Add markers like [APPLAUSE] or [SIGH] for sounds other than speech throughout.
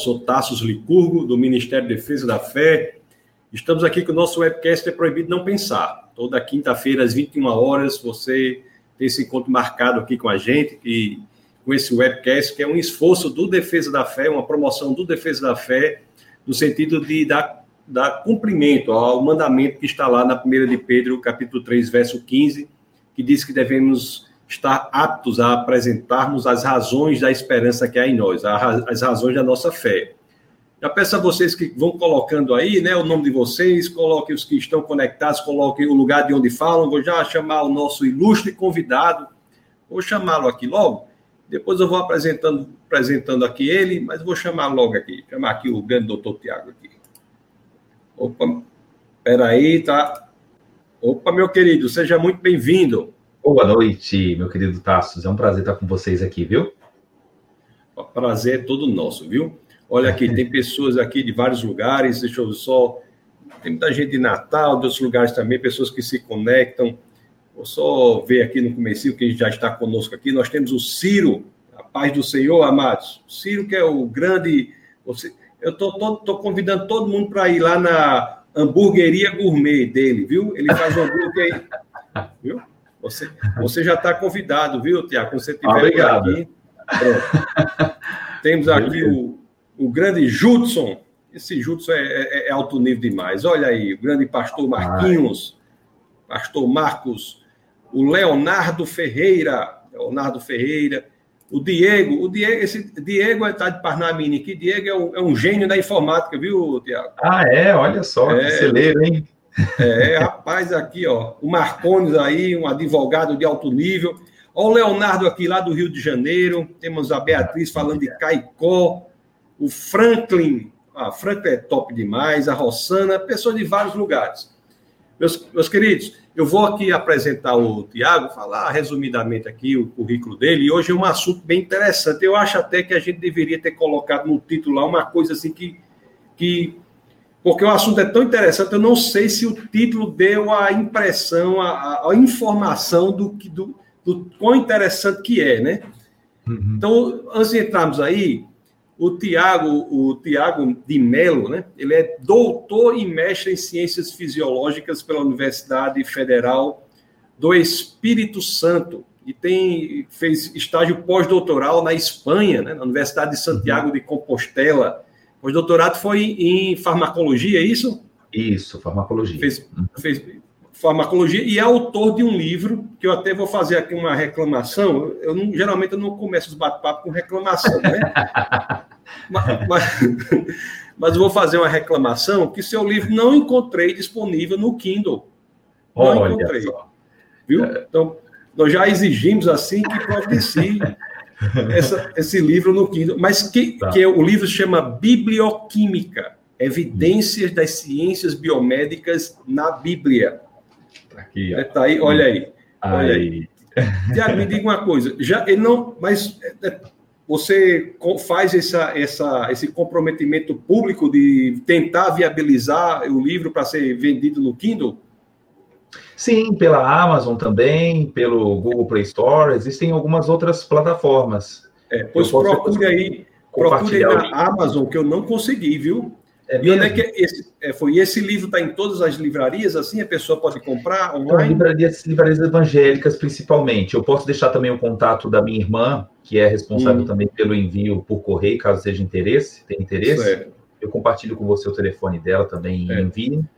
sou Tassos Licurgo, do Ministério de Defesa da Fé. Estamos aqui com o nosso webcast É Proibido Não Pensar. Toda quinta-feira, às 21 horas, você tem esse encontro marcado aqui com a gente, e com esse webcast, que é um esforço do Defesa da Fé, uma promoção do Defesa da Fé, no sentido de dar, dar cumprimento ao mandamento que está lá na 1 de Pedro, capítulo 3, verso 15, que diz que devemos estar aptos a apresentarmos as razões da esperança que há em nós, as razões da nossa fé. Já peço a vocês que vão colocando aí, né, o nome de vocês, coloquem os que estão conectados, coloquem o lugar de onde falam. Vou já chamar o nosso ilustre convidado. Vou chamá-lo aqui logo. Depois eu vou apresentando, apresentando aqui ele, mas vou chamar logo aqui. Chamar aqui o grande doutor Tiago aqui. Opa, peraí, tá? Opa, meu querido, seja muito bem-vindo. Boa noite, meu querido Tassos. É um prazer estar com vocês aqui, viu? O prazer é todo nosso, viu? Olha aqui, tem pessoas aqui de vários lugares, deixa eu só. Tem muita gente de Natal, de outros lugares também, pessoas que se conectam. Vou só ver aqui no começo que já está conosco aqui. Nós temos o Ciro, a paz do Senhor, amados. Ciro, que é o grande. Eu estou convidando todo mundo para ir lá na hamburgueria gourmet dele, viu? Ele faz um hambúrguer aí, [LAUGHS] viu? Você, você já está convidado, viu, Tiago? Quando você estiver ah, aqui. Pronto. [LAUGHS] Temos aqui o, o grande Judson. Esse Judson é, é, é, alto nível demais. Olha aí, o grande pastor Marquinhos, Ai. pastor Marcos, o Leonardo Ferreira, Leonardo Ferreira, o Diego, o Diego, esse Diego está de Parnamini aqui, Diego é um, é um, gênio da informática, viu, Tiago? Ah, é? Olha só, é, que celeiro, hein? É, rapaz, aqui, ó, o Marcones aí, um advogado de alto nível. Ó, o Leonardo aqui lá do Rio de Janeiro. Temos a Beatriz falando de Caicó. O Franklin, a Franklin é top demais. A Rossana, pessoas de vários lugares. Meus, meus queridos, eu vou aqui apresentar o Tiago, falar resumidamente aqui o currículo dele. E hoje é um assunto bem interessante. Eu acho até que a gente deveria ter colocado no título lá uma coisa assim que, que porque o assunto é tão interessante, eu não sei se o título deu a impressão, a, a informação do, do, do quão interessante que é, né? Uhum. Então, antes de entrarmos aí, o Tiago, o Tiago de Mello, né? Ele é doutor e mestre em ciências fisiológicas pela Universidade Federal do Espírito Santo e tem fez estágio pós-doutoral na Espanha, né? na Universidade de Santiago uhum. de Compostela o doutorado foi em farmacologia, é isso? Isso, farmacologia. Fez, fez farmacologia e é autor de um livro que eu até vou fazer aqui uma reclamação. Eu não, geralmente eu não começo os bate-papo com reclamação, né? [LAUGHS] mas, mas, mas, vou fazer uma reclamação que seu livro não encontrei disponível no Kindle. Não Olha encontrei. Só. Viu? Então, nós já exigimos assim que providencie essa, esse livro no Kindle, mas que, tá. que é, o livro chama Biblioquímica, Evidências das Ciências Biomédicas na Bíblia. Aqui, ó. Tá aí, olha aí. Olha aí. aí. Tiago, me diga uma coisa, já ele não, mas é, você faz essa, essa, esse comprometimento público de tentar viabilizar o livro para ser vendido no Kindle? Sim, pela Amazon também, pelo Google Play Store, existem algumas outras plataformas. É, pois procure aí, procure aí na Amazon, que eu não consegui, viu? É e onde é que esse, é, foi? esse livro está em todas as livrarias, assim a pessoa pode comprar online? Então, livrarias, livrarias evangélicas, principalmente. Eu posso deixar também o contato da minha irmã, que é responsável hum. também pelo envio por correio, caso seja interesse, tem interesse. Certo. Eu compartilho com você o telefone dela também e é. envio.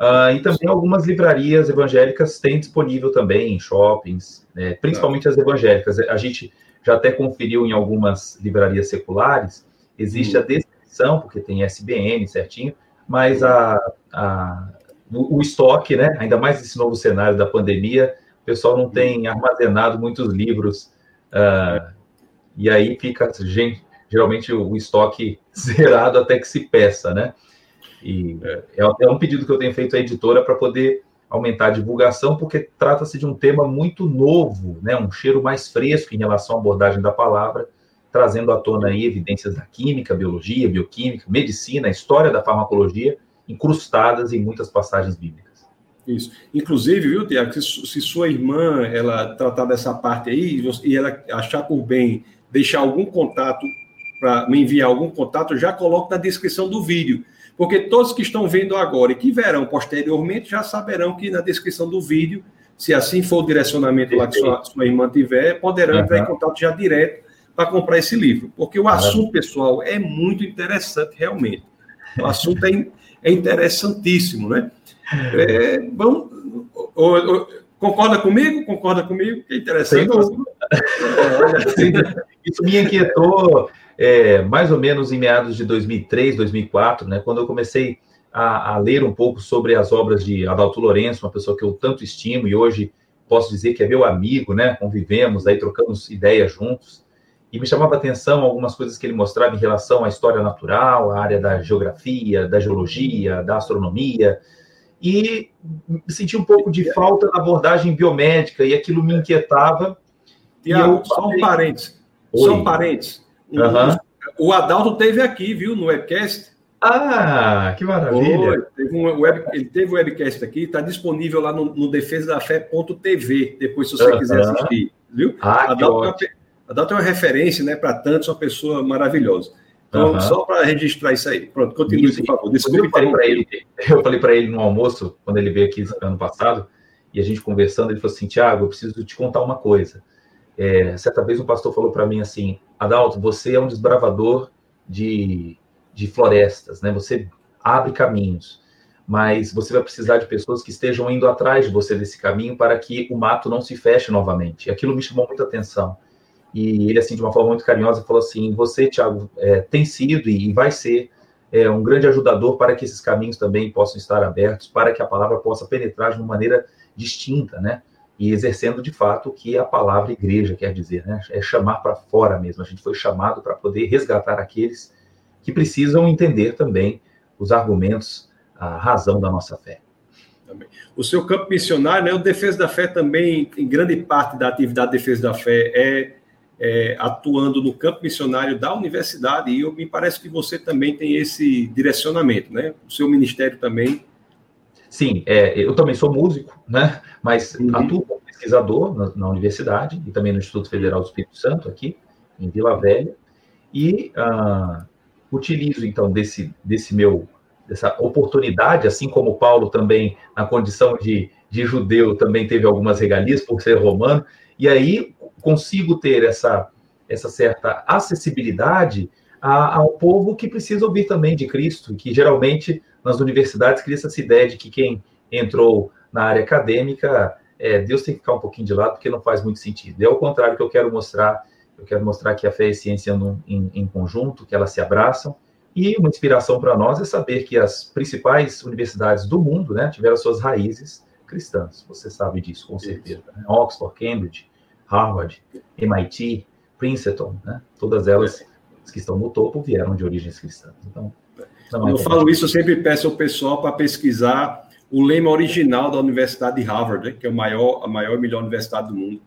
Uh, e também algumas livrarias evangélicas têm disponível também em shoppings, né, principalmente as evangélicas. A gente já até conferiu em algumas livrarias seculares, existe a descrição, porque tem SBN certinho, mas a, a, o, o, estoque, né, ainda mais nesse novo cenário da pandemia, o pessoal não tem armazenado muitos livros, uh, e aí fica, gente, geralmente, o, o estoque [LAUGHS] zerado até que se peça, né? E é, é um pedido que eu tenho feito à editora para poder aumentar a divulgação, porque trata-se de um tema muito novo, né? um cheiro mais fresco em relação à abordagem da palavra, trazendo à tona aí evidências da química, biologia, bioquímica, medicina, história da farmacologia, incrustadas em muitas passagens bíblicas. Isso. Inclusive, viu, Tiago, se, se, sua irmã ela tratar dessa parte aí e ela achar por bem deixar algum contato para me enviar algum contato, já coloco na descrição do vídeo. Porque todos que estão vendo agora e que verão posteriormente já saberão que na descrição do vídeo, se assim for o direcionamento lá que sua, sua irmã tiver, poderão uhum. entrar em contato já direto para comprar esse livro. Porque o assunto, pessoal, é muito interessante, realmente. O assunto é, é interessantíssimo, né? É, vamos, concorda comigo? Concorda comigo? Que interessante. [LAUGHS] Isso me inquietou é, mais ou menos em meados de 2003, 2004, né, quando eu comecei a, a, ler um pouco sobre as obras de Adalto Lourenço, uma pessoa que eu tanto estimo e hoje posso dizer que é meu amigo, né, convivemos, aí trocamos ideias juntos, e me chamava a atenção algumas coisas que ele mostrava em relação à história natural, à área da geografia, da geologia, da astronomia, e senti um pouco de falta da abordagem biomédica, e aquilo me inquietava. E, e eu... só um parênteses, só um parênteses, Uhum. O Adalto teve aqui, viu, no webcast. Ah, que maravilha! teve um web, ele teve um webcast aqui, está disponível lá no, no defesadafé.tv, depois se você uhum. quiser assistir, viu? Ah, Adalto, é uma, Adalto é uma referência, né, para tantos, uma pessoa maravilhosa. Então, uhum. só para registrar isso aí. Pronto, continue, isso, por favor. Desculpe, eu falei para ele, eu falei para ele no almoço, quando ele veio aqui ano passado, e a gente conversando, ele falou assim, Tiago, eu preciso te contar uma coisa. É, certa vez um pastor falou para mim assim, Adalto, você é um desbravador de, de florestas, né? Você abre caminhos, mas você vai precisar de pessoas que estejam indo atrás de você desse caminho para que o mato não se feche novamente. Aquilo me chamou muita atenção. E ele, assim, de uma forma muito carinhosa, falou assim: Você, Tiago, é, tem sido e vai ser é, um grande ajudador para que esses caminhos também possam estar abertos, para que a palavra possa penetrar de uma maneira distinta, né? E exercendo de fato o que a palavra igreja quer dizer, né? É chamar para fora mesmo. A gente foi chamado para poder resgatar aqueles que precisam entender também os argumentos, a razão da nossa fé. O seu campo missionário, né, o Defesa da Fé também, em grande parte da atividade de Defesa da Fé é, é atuando no campo missionário da universidade, e eu, me parece que você também tem esse direcionamento, né? O seu ministério também Sim, é, eu também sou músico, né? Mas uhum. atuo como pesquisador na, na, universidade e também no Instituto Federal do Espírito Santo, aqui em Vila Velha, e uh, utilizo então desse, desse meu dessa oportunidade, assim como Paulo também na condição de, de judeu também teve algumas regalias por ser romano, e aí consigo ter essa essa certa acessibilidade a, ao povo que precisa ouvir também de Cristo, que geralmente nas universidades cria essa ideia de que quem entrou na área acadêmica, é, Deus tem que ficar um pouquinho de lado, porque não faz muito sentido. É o contrário que eu quero mostrar. Eu quero mostrar que a fé e a ciência andam em, em conjunto, que elas se abraçam. E uma inspiração para nós é saber que as principais universidades do mundo né, tiveram suas raízes cristãs. Você sabe disso, com certeza. Né? Oxford, Cambridge, Harvard, MIT, Princeton, né? todas elas que estão no topo vieram de origens cristãs. Então, quando eu falo isso, eu sempre peço ao pessoal para pesquisar o lema original da Universidade de Harvard, né, que é o maior, a maior e melhor universidade do mundo.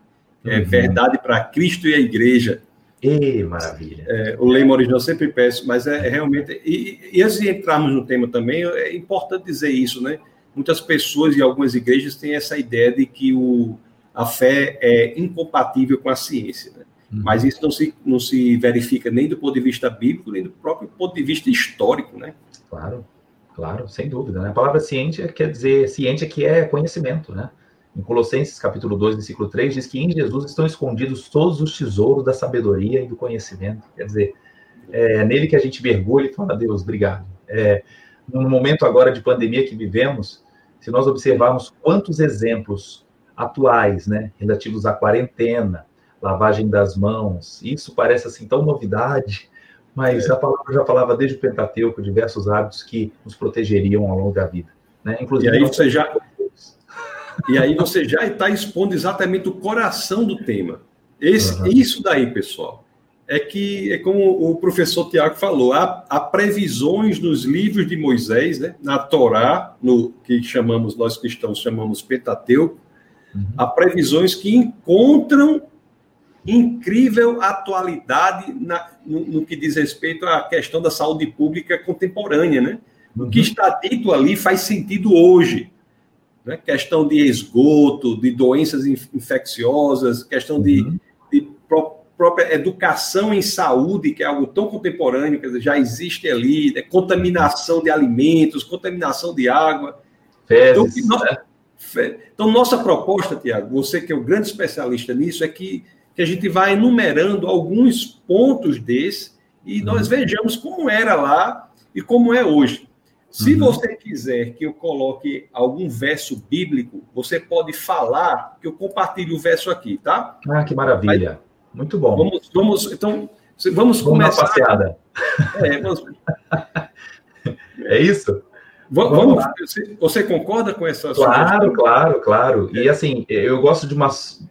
É uhum. verdade para Cristo e a Igreja. E maravilha. É, o lema original eu sempre peço, mas é, é realmente. E, e, antes de entrarmos no tema também, é importante dizer isso, né? Muitas pessoas e algumas igrejas têm essa ideia de que o, a fé é incompatível com a ciência. Né? Uhum. Mas isso não se, não se verifica nem do ponto de vista bíblico, nem do próprio ponto de vista histórico, né? Claro, claro, sem dúvida. Né? A palavra ciência quer dizer, ciência que é conhecimento, né? Em Colossenses, capítulo 2, versículo 3, diz que em Jesus estão escondidos todos os tesouros da sabedoria e do conhecimento. Quer dizer, é nele que a gente mergulha e fala, Deus, obrigado. É, no momento agora de pandemia que vivemos, se nós observarmos quantos exemplos atuais, né, relativos à quarentena, lavagem das mãos. Isso parece assim tão novidade, mas é. a palavra já falava desde o Pentateuco diversos hábitos que nos protegeriam ao longo da vida. Né? Inclusive, e aí você já e aí você já está expondo exatamente o coração do tema. Esse, uhum. Isso daí, pessoal, é que é como o professor Tiago falou, há, há, previsões nos livros de Moisés, né, na Torá, no que chamamos nós cristãos chamamos Pentateuco, uhum. há previsões que encontram incrível atualidade na, no, no, que diz respeito à questão da saúde pública contemporânea, né? O que uhum. está dito ali faz sentido hoje. Né? Questão de esgoto, de doenças infecciosas, questão de, uhum. de pro, própria educação em saúde, que é algo tão contemporâneo, quer dizer, já existe ali, né? contaminação de alimentos, contaminação de água. Fezes, então, né? então, nossa proposta, Tiago, você que é o grande especialista nisso, é que, que a gente vai enumerando alguns pontos desses e uhum. nós vejamos como era lá e como é hoje. Se uhum. você quiser que eu coloque algum verso bíblico, você pode falar que eu compartilhe o verso aqui, tá? Ah, que maravilha. Muito bom. Vamos, vamos então, vamos, vamos começar. passeada. É, vamos... [LAUGHS] é isso? Vamos, vamos você, você, concorda com essa Claro, claro, claro. E assim, eu gosto de umas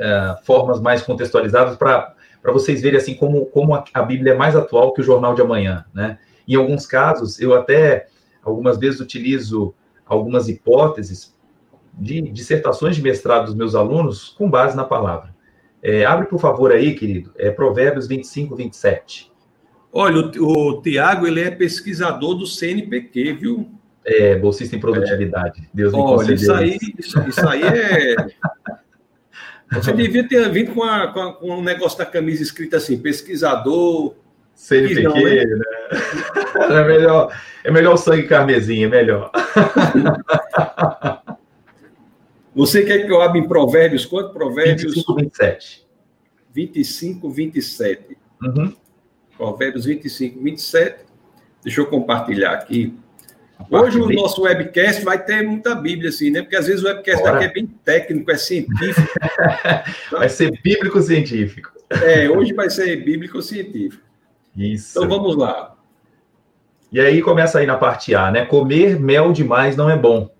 é, formas mais contextualizadas para vocês verem assim como, como a, a Bíblia é mais atual que o Jornal de Amanhã, né? Em alguns casos, eu até algumas vezes utilizo algumas hipóteses de dissertações de mestrado dos meus alunos com base na palavra. É, abre, por favor, aí, querido, é Provérbios 25, 27. Olha, o, o Tiago, ele é pesquisador do CNPq, viu? É, bolsista em produtividade. É. Deus me Olha, isso aí, isso, isso aí é... Você devia ter vindo com, a, com, a, com um negócio da camisa escrito assim, pesquisador CNPq, não, né? né? [LAUGHS] É melhor, é melhor o sangue carmesim, é melhor. [LAUGHS] Você quer que eu abra em Provérbios? Quanto Provérbios? 25, 27. 25, 27. Uhum. Provérbios 25, 27. Deixa eu compartilhar aqui. Hoje o nosso webcast vai ter muita Bíblia, assim, né? Porque às vezes o webcast Bora. daqui é bem técnico, é científico. [LAUGHS] vai ser bíblico-científico. É, hoje vai ser bíblico-científico. Isso. Então vamos lá. E aí começa aí na parte A, né? Comer mel demais não é bom.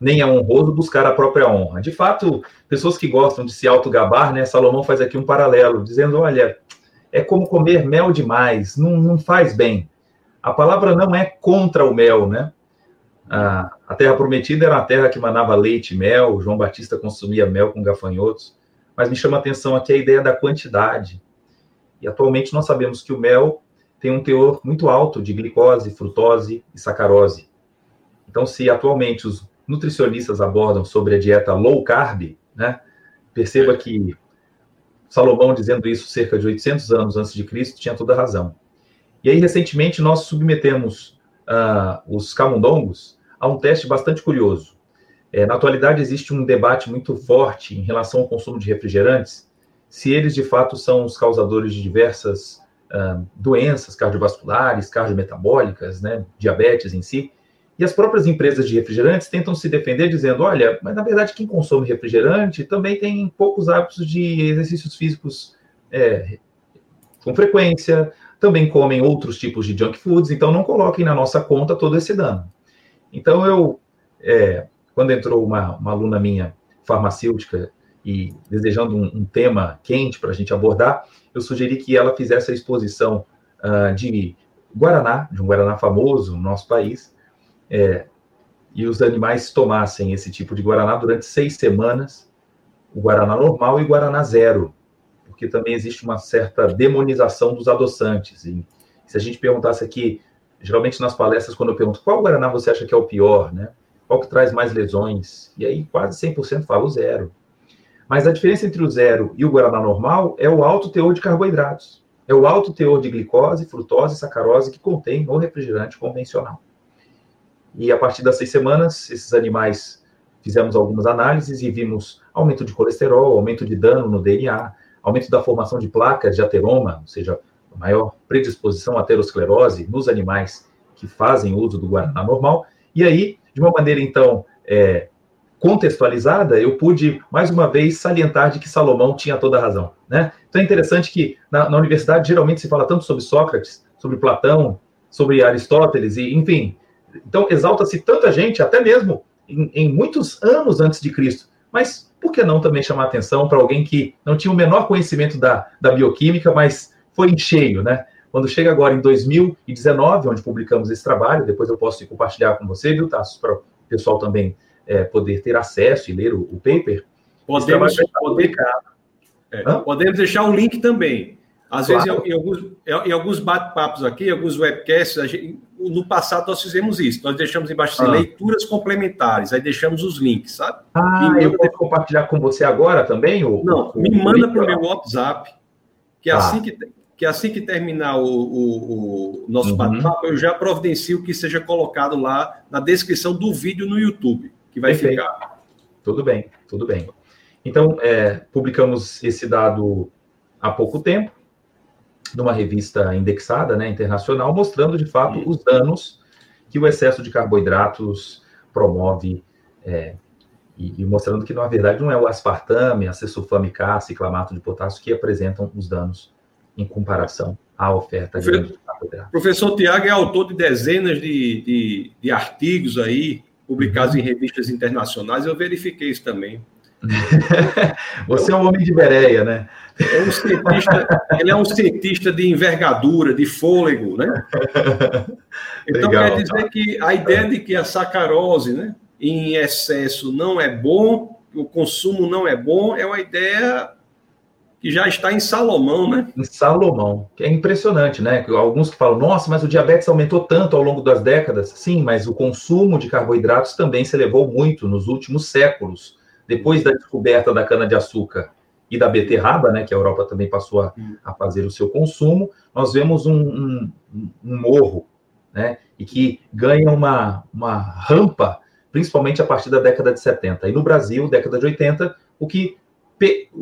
Nem é honroso buscar a própria honra. De fato, pessoas que gostam de se autogabar, né? Salomão faz aqui um paralelo, dizendo: olha, é como comer mel demais, não, não faz bem. A palavra não é contra o mel, né? A, a terra prometida era a terra que manava leite e mel, João Batista consumia mel com gafanhotos, mas me chama a atenção aqui a ideia da quantidade. E atualmente nós sabemos que o mel tem um teor muito alto de glicose, frutose e sacarose. Então, se atualmente os nutricionistas abordam sobre a dieta low carb, né, perceba que Salomão dizendo isso cerca de 800 anos antes de Cristo tinha toda razão. E aí, recentemente, nós submetemos uh, os camundongos a um teste bastante curioso. É, na atualidade, existe um debate muito forte em relação ao consumo de refrigerantes, se eles de fato são os causadores de diversas uh, doenças cardiovasculares, cardiometabólicas, né, diabetes em si. E as próprias empresas de refrigerantes tentam se defender dizendo: olha, mas na verdade quem consome refrigerante também tem poucos hábitos de exercícios físicos é, com frequência, também comem outros tipos de junk foods, então não coloquem na nossa conta todo esse dano. Então eu, é, quando entrou uma, uma aluna minha farmacêutica e desejando um, um tema quente para a gente abordar, eu sugeri que ela fizesse a exposição uh, de Guaraná, de um Guaraná famoso no nosso país, é, e os animais tomassem esse tipo de Guaraná durante seis semanas, o Guaraná normal e o Guaraná zero, porque também existe uma certa demonização dos adoçantes. E se a gente perguntasse aqui, geralmente nas palestras, quando eu pergunto qual Guaraná você acha que é o pior, né? Qual que traz mais lesões? E aí quase 100% fala o zero. Mas a diferença entre o zero e o Guaraná normal é o alto teor de carboidratos. É o alto teor de glicose, frutose e sacarose que contém o refrigerante convencional. E a partir das seis semanas, esses animais fizemos algumas análises e vimos aumento de colesterol, aumento de dano no DNA, aumento da formação de placas de ateroma, ou seja, maior predisposição à aterosclerose nos animais que fazem uso do Guaraná normal. E aí, de uma maneira, então, é, contextualizada, eu pude, mais uma vez, salientar de que Salomão tinha toda a razão. Né? Então é interessante que na, na universidade geralmente se fala tanto sobre Sócrates, sobre Platão, sobre Aristóteles, e enfim. Então exalta-se tanta gente, até mesmo em, em, muitos anos antes de Cristo. Mas por que não também chamar atenção para alguém que não tinha o menor conhecimento da, da bioquímica, mas foi em cheio, né? Quando chega agora em 2019, onde publicamos esse trabalho, depois eu posso compartilhar com você, viu, Tassos, para o pessoal também é, poder ter acesso e ler o, o paper, podemos, poder, é, podemos deixar o link também. Às claro. vezes, em, alguns, em alguns bate-papos aqui, alguns webcasts, gente, no passado nós fizemos isso. Nós deixamos embaixo assim, ah. leituras complementares, aí deixamos os links, sabe? Ah, eu posso compartilhar com você agora também? O, Não, me manda para o meu WhatsApp. que, ah. assim, que, que que terminar o, o, o nosso bate-papo, eu já que assim que terminar o, o, o nosso uhum. bate-papo, eu já providencio que seja colocado lá na descrição do vídeo no YouTube, que vai Perfeito. ficar. Tudo bem, tudo bem. Então, é, publicamos esse dado há pouco tempo, numa revista indexada, né, internacional, mostrando de fato os danos que o excesso de carboidratos promove, é, e, e, mostrando que, na verdade, não é o aspartame, a cesulfame K, ciclamato de potássio que apresentam os danos em comparação à oferta de Professor Tiago é autor de dezenas de, de, de artigos aí, publicados uhum. em revistas internacionais, eu verifiquei isso também. [LAUGHS] Você é um homem de Bereia, né? É um cientista, ele é um cientista de envergadura, de fôlego, né? Então Legal, quer dizer que a ideia de que a sacarose, né, em excesso não é bom, o consumo não é bom, é uma ideia que já está em Salomão, né? Em Salomão, que é impressionante, né? Alguns que falam, nossa, mas o diabetes aumentou tanto ao longo das décadas. Sim, mas o consumo de carboidratos também se elevou muito nos últimos séculos. Depois da descoberta da cana-de-açúcar e da beterraba, né, que a Europa também passou a, a fazer o seu consumo, nós vemos um, um, um morro, né, e que ganha uma, uma rampa, principalmente a partir da década de 70. E no Brasil, década de 80, o que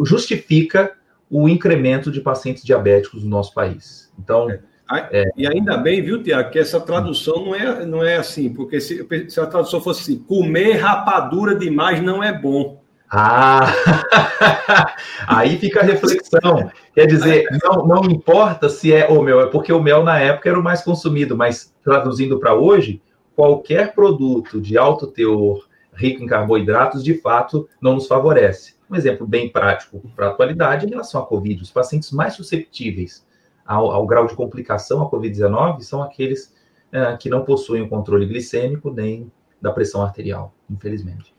justifica o incremento de pacientes diabéticos no nosso país. Então. É. É... E ainda bem, viu, Tiago, que essa tradução não é, não é assim, porque se, se a tradução fosse assim, comer rapadura demais não é bom. Ah, [LAUGHS] aí fica a reflexão. Quer dizer, não, não importa se é o mel, é porque o mel na época era o mais consumido, mas traduzindo para hoje, qualquer produto de alto teor rico em carboidratos, de fato, não nos favorece. Um exemplo bem prático para a atualidade em relação à Covid. Os pacientes mais susceptíveis ao, ao grau de complicação à Covid-19 são aqueles é, que não possuem o controle glicêmico nem da pressão arterial, infelizmente.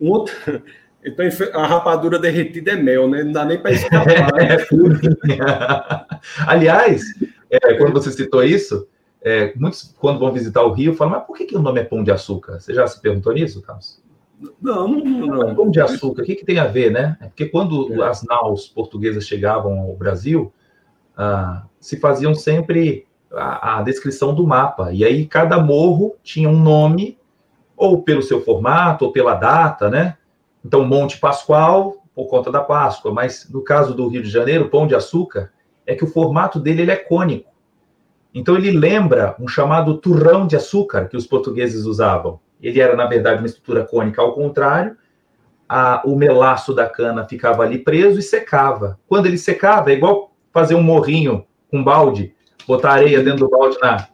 Um outro... [LAUGHS] Então, a rapadura derretida é mel, né? Não dá nem para escapar. [LAUGHS] Né? é, [LAUGHS] Aliás, é, quando você citou isso, é, muitos, quando vão visitar o Rio, falam, mas por que, que o nome é pão de açúcar? Você já se perguntou nisso, Carlos? Não, não, não. Pão de açúcar, o que, que tem a ver, né? É porque quando é. as naus portuguesas chegavam ao Brasil, ah, se faziam sempre a, a, descrição do mapa. E aí cada morro tinha um nome, ou pelo seu formato, ou pela data, né? Então, Monte Pascoal, por conta da Páscoa. Mas no caso do Rio de Janeiro, Pão de Açúcar, é que o formato dele ele é cônico. Então ele lembra um chamado turrão de açúcar que os portugueses usavam. Ele era, na verdade, uma estrutura cônica ao contrário. A, o melaço da cana ficava ali preso e secava. Quando ele secava, é igual fazer um morrinho com balde, botar areia dentro do balde na,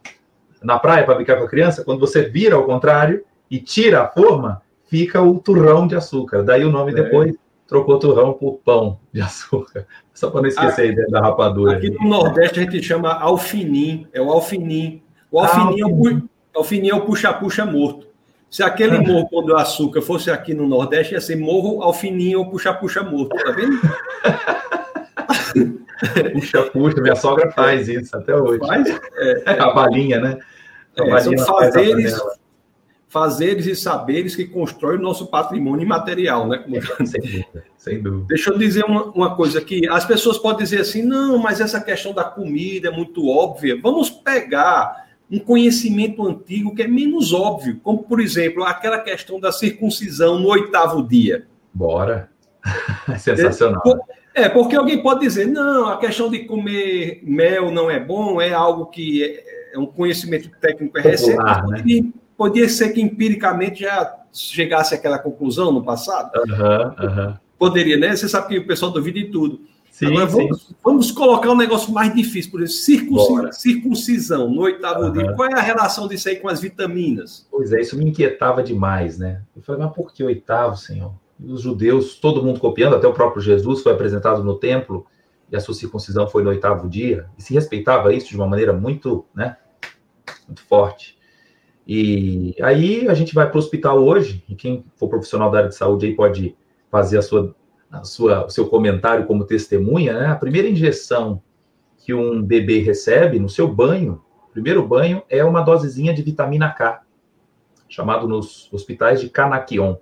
na praia para brincar com a criança. Quando você vira ao contrário e tira a forma, fica o turrão de açúcar. Daí o nome é. depois trocou turrão por pão de açúcar. [LAUGHS] Só para não esquecer a ideia da rapadura. Aqui no Nordeste a gente chama alfinim, é o alfinim. O alfinim, ah, é, o, alfinim é o puxa-puxa morto. Se aquele morro Pão de Açúcar fosse aqui no Nordeste, ia ser morro alfinim ou puxa-puxa morto, tá vendo? [LAUGHS] [LAUGHS] Puxa-puxa, minha sogra faz isso até hoje. Faz? É, é, a balinha, né? A é, balinha são fazeres, fazeres e saberes que constroem o nosso patrimônio imaterial, né? Como... Sem dúvida, sem dúvida. Deixa eu dizer uma, uma coisa aqui. As pessoas podem dizer assim, não, mas essa questão da comida é muito óbvia. Vamos pegar um conhecimento antigo que é menos óbvio, como, por exemplo, aquela questão da circuncisão no oitavo dia. Bora! [LAUGHS] Sensacional. É, porque alguém pode dizer, não, a questão de comer mel não é bom, é algo que é, é um conhecimento técnico é recente. Né? Podia ser que empiricamente já chegasse àquela conclusão no passado. Uhum, uhum. Poderia, né? Você sabe que o pessoal duvida de tudo. Sim, Agora, vamos, vamos, colocar um negócio mais difícil, por exemplo, circuncisão, circuncisão no oitavo uhum. dia. Qual é a relação disso aí com as vitaminas? Pois é, isso me inquietava demais, né? Eu falei, mas por que oitavo, Senhor? Os judeus, todo mundo copiando, até o próprio Jesus foi apresentado no templo e a sua circuncisão foi no oitavo dia, e se respeitava isso de uma maneira muito, né, muito forte. E aí a gente vai para o hospital hoje, e quem for profissional da área de saúde aí pode fazer a sua, a sua, o seu comentário como testemunha, né? A primeira injeção que um bebê recebe no seu banho, primeiro banho, é uma dosezinha de vitamina K, chamado nos hospitais de Canaquion.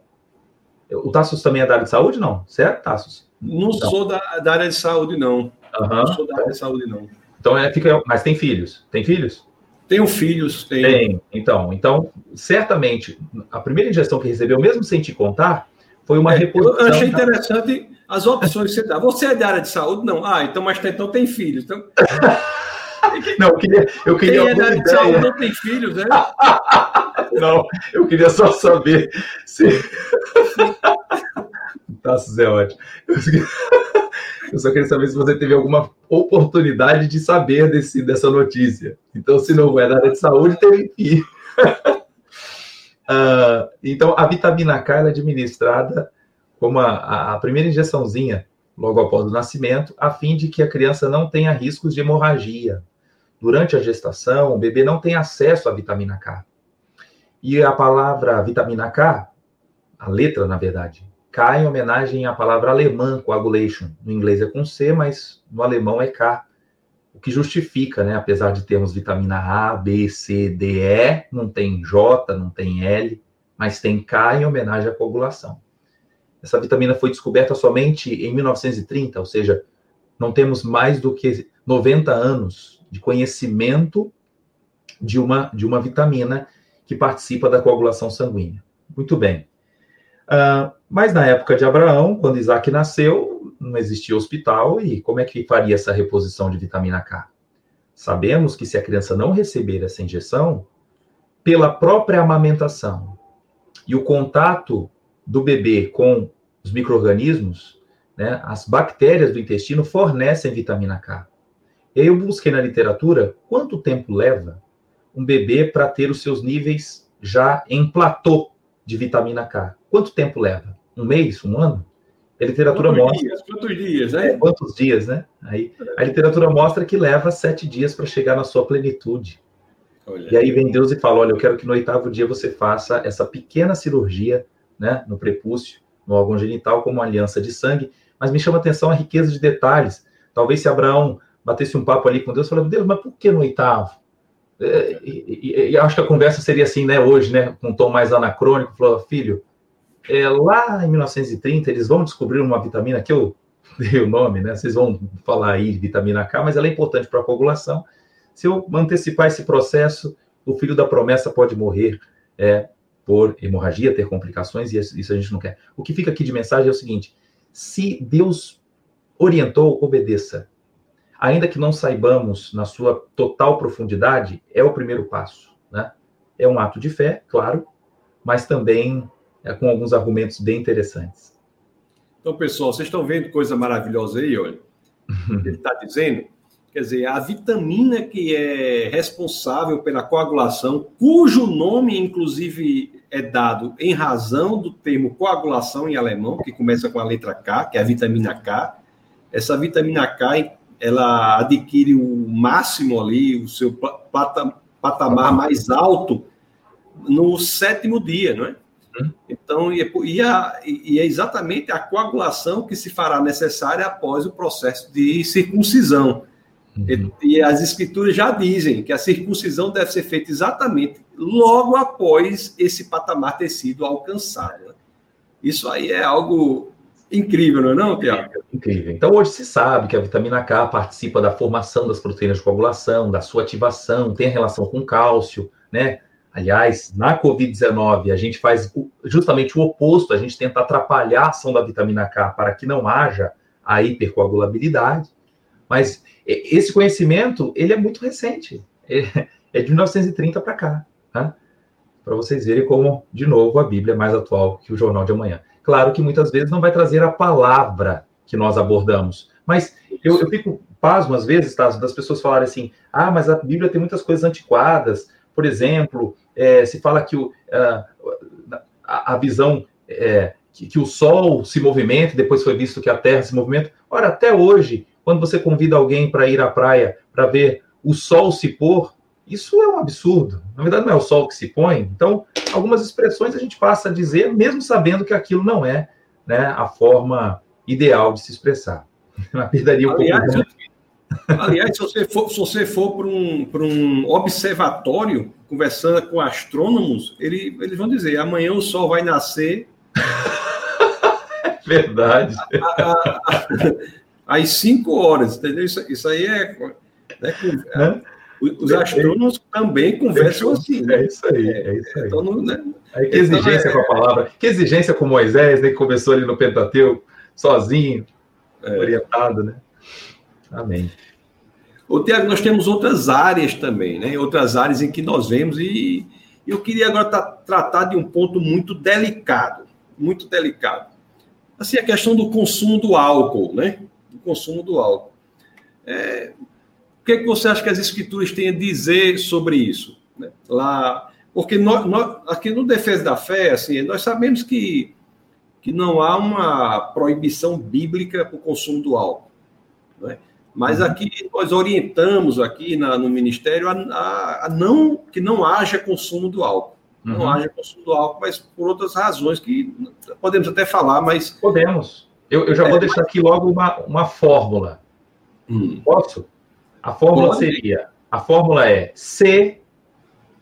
O Tassos também é da área de saúde, não? Certo, Tassos? Não, não. sou da, da, área de saúde, não. Uhum. Não sou da área de saúde, não. Então é, fica. Mas tem filhos? Tem filhos? Tenho filhos, tenho. Tem. Então, então, certamente, a primeira injeção que recebeu, mesmo sem te contar, foi uma é, reposição. Eu achei interessante as opções que você dá. Você é da área de saúde? Não. Ah, então, mas então tem filhos. Então... [LAUGHS] Não, eu queria. Eu queria Quem é da área de saúde não tem filhos, né? [LAUGHS] Não, eu queria só saber se. Nossa, Zé, ótimo. Eu só queria saber se você teve alguma oportunidade de saber desse, dessa notícia. Então, se não é da área de saúde, teve que ir. uh, [LAUGHS] então, a vitamina K é administrada como a, a primeira injeçãozinha logo após o nascimento, a fim de que a criança não tenha riscos de hemorragia. Durante a gestação, o bebê não tem acesso à vitamina K. E a palavra vitamina K, a letra, na verdade, K em homenagem à palavra alemã, coagulation. No inglês é com C, mas no alemão é K. O que justifica, né? Apesar de termos vitamina A, B, C, D, E, não tem J, não tem L, mas tem K em homenagem à coagulação. Essa vitamina foi descoberta somente em 1930, ou seja, não temos mais do que 90 anos de conhecimento de uma, de uma vitamina que participa da coagulação sanguínea. Muito bem. Uh, mas na época de Abraão, quando Isaac nasceu, não existia hospital e como é que faria essa reposição de vitamina K? Sabemos que se a criança não receber essa injeção, pela própria amamentação e o contato do bebê com os micro-organismos, né, as bactérias do intestino fornecem vitamina K. E aí eu busquei na literatura quanto tempo leva um bebê para ter os seus níveis já em platô de vitamina K. Quanto tempo leva? Um mês? Um ano? A literatura quantos mostra. Dias? Quantos dias, né? É, quantos dias, né? Aí, a literatura mostra que leva sete dias para chegar na sua plenitude. Olha. E aí vem Deus e fala: olha, eu quero que no oitavo dia você faça essa pequena cirurgia né, no prepúcio, no órgão genital, como aliança de sangue. Mas me chama a atenção a riqueza de detalhes. Talvez se Abraão batesse um papo ali com Deus, falando: Deus, mas por que no oitavo? É, e, e, acho que a conversa seria assim, né, hoje, né, com um tom mais anacrônico, falou, filho, é, lá em 1930 eles vão descobrir uma vitamina que eu [LAUGHS] dei o nome, né, vocês vão falar aí vitamina K, mas ela é importante para a coagulação. Se eu antecipar esse processo, o filho da promessa pode morrer é, por hemorragia, ter complicações, e isso a gente não quer. O que fica aqui de mensagem é o seguinte: se Deus orientou, obedeça ainda que não saibamos na sua total profundidade, é o primeiro passo. Né? É um ato de fé, claro, mas também é com alguns argumentos bem interessantes. Então, pessoal, vocês estão vendo coisa maravilhosa aí, olha. [LAUGHS] Ele está dizendo, quer dizer, a vitamina que é responsável pela coagulação, cujo nome, inclusive, é dado em razão do termo coagulação em alemão, que começa com a letra K, que é a vitamina K. Essa vitamina K ela adquire o máximo ali, o seu patamar mais alto no sétimo dia, não é? Hum. Então, e, a, e é exatamente a coagulação que se fará necessária após o processo de circuncisão. Uhum. E, e, as escrituras já dizem que a circuncisão deve ser feita exatamente logo após esse patamar ter sido alcançado. Isso aí é algo Incrível, não é não, Tiago? Incrível. Então, hoje se sabe que a vitamina K participa da formação das proteínas de coagulação, da sua ativação, tem relação com cálcio, né? Aliás, na Covid-19, a gente faz justamente o oposto, a gente tenta atrapalhar a ação da vitamina K para que não haja a hipercoagulabilidade. Mas esse conhecimento, ele é muito recente. [LAUGHS] É de 1930 para cá, tá? Para vocês verem como, de novo, a Bíblia é mais atual que o Jornal de Amanhã. Claro que muitas vezes não vai trazer a palavra que nós abordamos, mas eu, eu fico pasmo às vezes, tá, das pessoas falarem assim: ah, mas a Bíblia tem muitas coisas antiquadas. Por exemplo, é, se fala que o, a, a visão é, que, que, o Sol se movimenta, depois foi visto que a Terra se movimenta. Ora, até hoje, quando você convida alguém para ir à praia para ver o Sol se pôr, isso é um absurdo. Na verdade, não é o Sol que se põe. Então, algumas expressões a gente passa a dizer, mesmo sabendo que aquilo não é né, a forma ideal de se expressar. [LAUGHS] Um aliás, pouco. [LAUGHS] Aliás, se você for, se você for para um, um observatório, conversando com astrônomos, ele, eles vão dizer: amanhã o Sol vai nascer. [LAUGHS] Verdade. A, a, a, às 5 horas, entendeu? Isso, isso aí é. Né, é os astrônomos também conversam assim. Né? É isso aí, é isso aí. Então, né? aí que exigência então, é... com a palavra, que exigência com Moisés, né, que começou ali no Pentateuco, sozinho, é. orientado, né? Amém. O Tiago, nós temos outras áreas também, né? Outras áreas em que nós vemos e eu queria agora tratar de um ponto muito delicado, muito delicado. Assim, a questão do consumo do álcool, né? Do consumo do álcool. É, o que, é que você acha que as escrituras têm a dizer sobre isso? Lá, porque nós, nós, aqui no Defesa da Fé, assim, nós sabemos que, que não há uma proibição bíblica para o consumo do álcool. Né? Mas uhum. aqui nós orientamos aqui na, no Ministério a, a, a, não que não haja consumo do álcool. Uhum. Não haja consumo do álcool, mas por outras razões que podemos até falar, mas. Podemos. Eu, eu já é, vou deixar aqui logo uma, uma fórmula. Hum. Posso? A fórmula seria: a fórmula é C,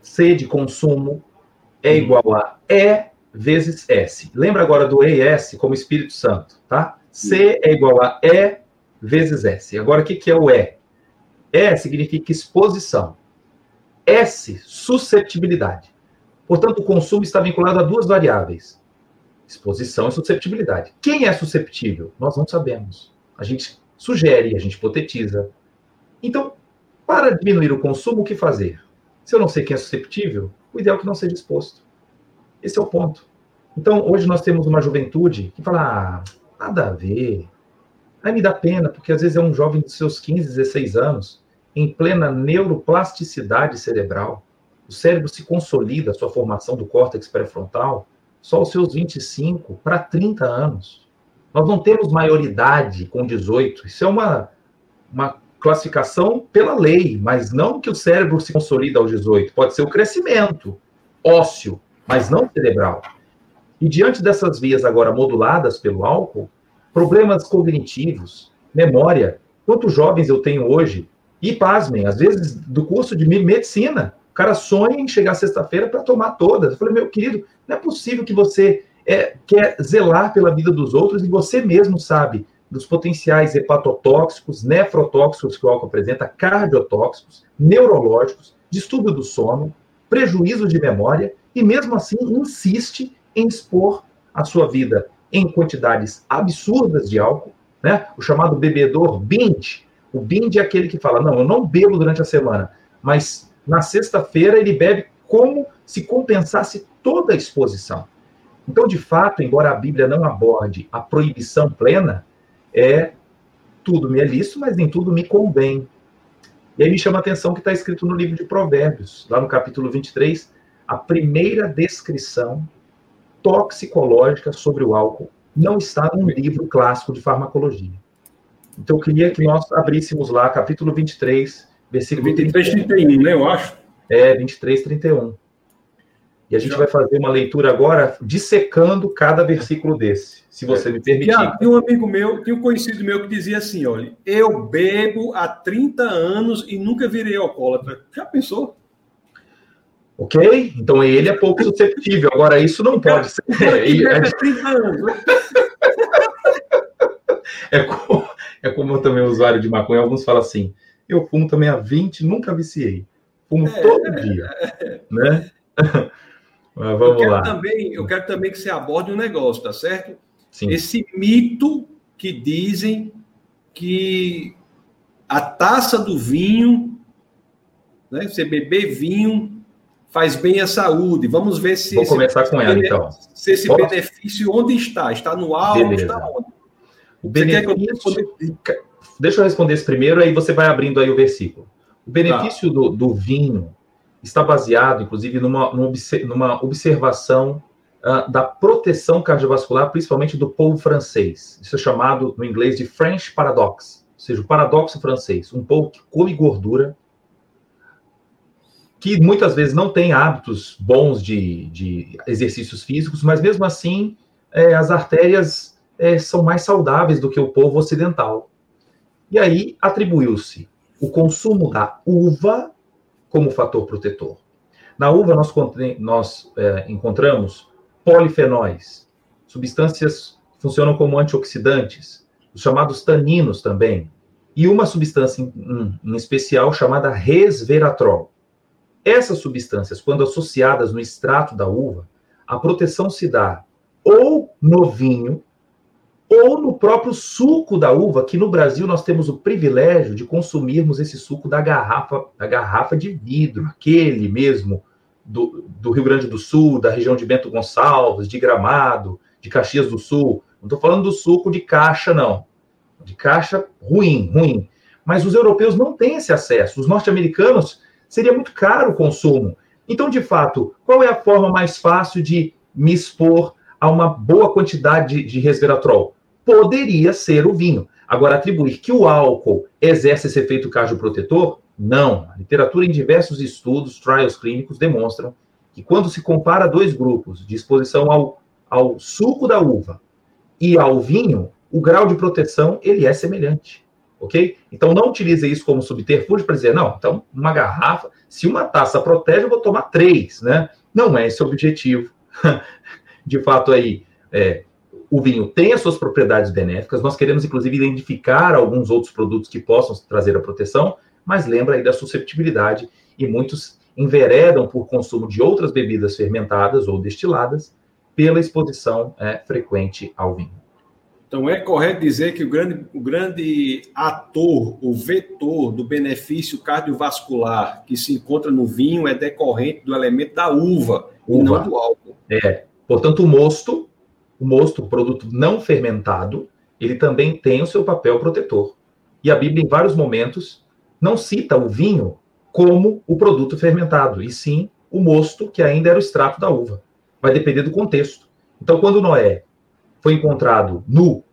C de consumo é hum. igual a E vezes S. Lembra agora do ES como Espírito Santo, tá? C é igual a E vezes S. Agora, o que, que é o E? E significa exposição. S, susceptibilidade. Portanto, o consumo está vinculado a duas variáveis: exposição e susceptibilidade. Quem é susceptível? Nós não sabemos. A gente sugere, a gente hipotetiza. Então, para diminuir o consumo, o que fazer? Se eu não sei quem é susceptível, o ideal é que não seja exposto. Esse é o ponto. Então, hoje nós temos uma juventude que fala: ah, nada a ver, Aí me dá pena, porque às vezes é um jovem de seus 15, 16 anos, em plena neuroplasticidade cerebral. O cérebro se consolida, a sua formação do córtex pré-frontal, só aos seus 25 para 30 anos. Nós não temos maioridade com 18. Isso é uma, uma classificação pela lei, mas não que o cérebro se consolida aos 18. Pode ser o crescimento ósseo, mas não cerebral. E diante dessas vias agora moduladas pelo álcool, problemas cognitivos, memória. Quantos jovens eu tenho hoje? E pasmem, às vezes do curso de medicina, o cara sonha em chegar sexta-feira para tomar todas. Eu falei, meu querido, não é possível que você é, quer zelar pela vida dos outros e você mesmo sabe dos potenciais hepatotóxicos, nefrotóxicos que o álcool apresenta, cardiotóxicos, neurológicos, distúrbio do sono, prejuízo de memória e mesmo assim insiste em expor a sua vida em quantidades absurdas de álcool, né? O chamado bebedor binge. O binge é aquele que fala: não, eu não bebo durante a semana, mas na sexta-feira ele bebe como se compensasse toda a exposição. Então, de fato, embora a Bíblia não aborde a proibição plena, é tudo me é lícito, mas nem tudo me convém. E aí me chama a atenção que está escrito no livro de Provérbios, lá no capítulo 23, a primeira descrição toxicológica sobre o álcool não está num livro clássico de farmacologia. Então, eu queria que nós abríssemos lá, capítulo 23, versículo 23, 31, né, eu acho? É, 23, 31. E a gente vai fazer uma leitura agora, dissecando cada versículo desse, se você é. me permitir. Já, tem um amigo meu, tem um conhecido meu que dizia assim, olha, eu bebo há 30 anos e nunca virei alcoólatra. Já pensou? Ok? Então ele é pouco susceptível. Agora, isso não pode ser. É, [LAUGHS] é, como, é como eu também usuário de maconha, alguns falam assim: eu fumo também há 20, nunca viciei. Fumo é, todo dia. Né? [LAUGHS] Mas vamos eu lá. Também, eu quero também que você aborde um negócio, tá certo? Sim. Esse mito que dizem que a taça do vinho, né, você beber vinho faz bem à saúde. Vamos ver se. Vou esse, começar com ela, então. Se esse Posso? benefício onde está? Está no álcool? Está onde? O benefício. Deixa eu responder esse primeiro, aí você vai abrindo aí o versículo. O benefício tá. do, do, vinho está baseado, inclusive, numa, numa observação uh, da proteção cardiovascular, principalmente do povo francês. Isso é chamado, no inglês, de French Paradox, ou seja, o paradoxo francês. Um povo que come gordura, que muitas vezes não tem hábitos bons de, de exercícios físicos, mas mesmo assim é, as artérias é, são mais saudáveis do que o povo ocidental. E aí atribuiu-se o consumo da uva como fator protetor. Na uva nós, nós é, encontramos polifenóis, substâncias que funcionam como antioxidantes, os chamados taninos também, e uma substância em, em especial chamada resveratrol. Essas substâncias, quando associadas no extrato da uva, a proteção se dá ou no vinho ou no próprio suco da uva, que no Brasil nós temos o privilégio de consumirmos esse suco da garrafa, da garrafa de vidro, aquele mesmo do, do Rio Grande do Sul, da região de Bento Gonçalves, de Gramado, de Caxias do Sul. Não estou falando do suco de caixa, não. De caixa ruim, ruim. Mas os europeus não têm esse acesso. Os norte-americanos seria muito caro o consumo. Então, de fato, qual é a forma mais fácil de me expor a uma boa quantidade de, de resveratrol? Poderia ser o vinho. Agora, atribuir que o álcool exerce esse efeito cardioprotetor, não. A literatura em diversos estudos, trials clínicos, demonstram que quando se compara dois grupos de exposição ao, ao suco da uva e ao vinho, o grau de proteção ele é semelhante, ok? Então não utilize isso como subterfúgio para dizer, não, então uma garrafa, se uma taça protege, eu vou tomar três, né? Não é esse o objetivo. [LAUGHS] de fato aí, é, o vinho tem as suas propriedades benéficas, nós queremos, inclusive, identificar alguns outros produtos que possam trazer a proteção, mas lembra aí da susceptibilidade, e muitos enveredam por consumo de outras bebidas fermentadas ou destiladas pela exposição é, frequente ao vinho. Então, é correto dizer que o grande, o grande ator, o vetor do benefício cardiovascular que se encontra no vinho é decorrente do elemento da uva, uva. e não do álcool. É. Portanto, o mosto o mosto, o produto não fermentado, ele também tem o seu papel protetor. E a Bíblia, em vários momentos, não cita o vinho como o produto fermentado, e sim o mosto, que ainda era o extrato da uva. Vai depender do contexto. Então, quando Noé foi encontrado nu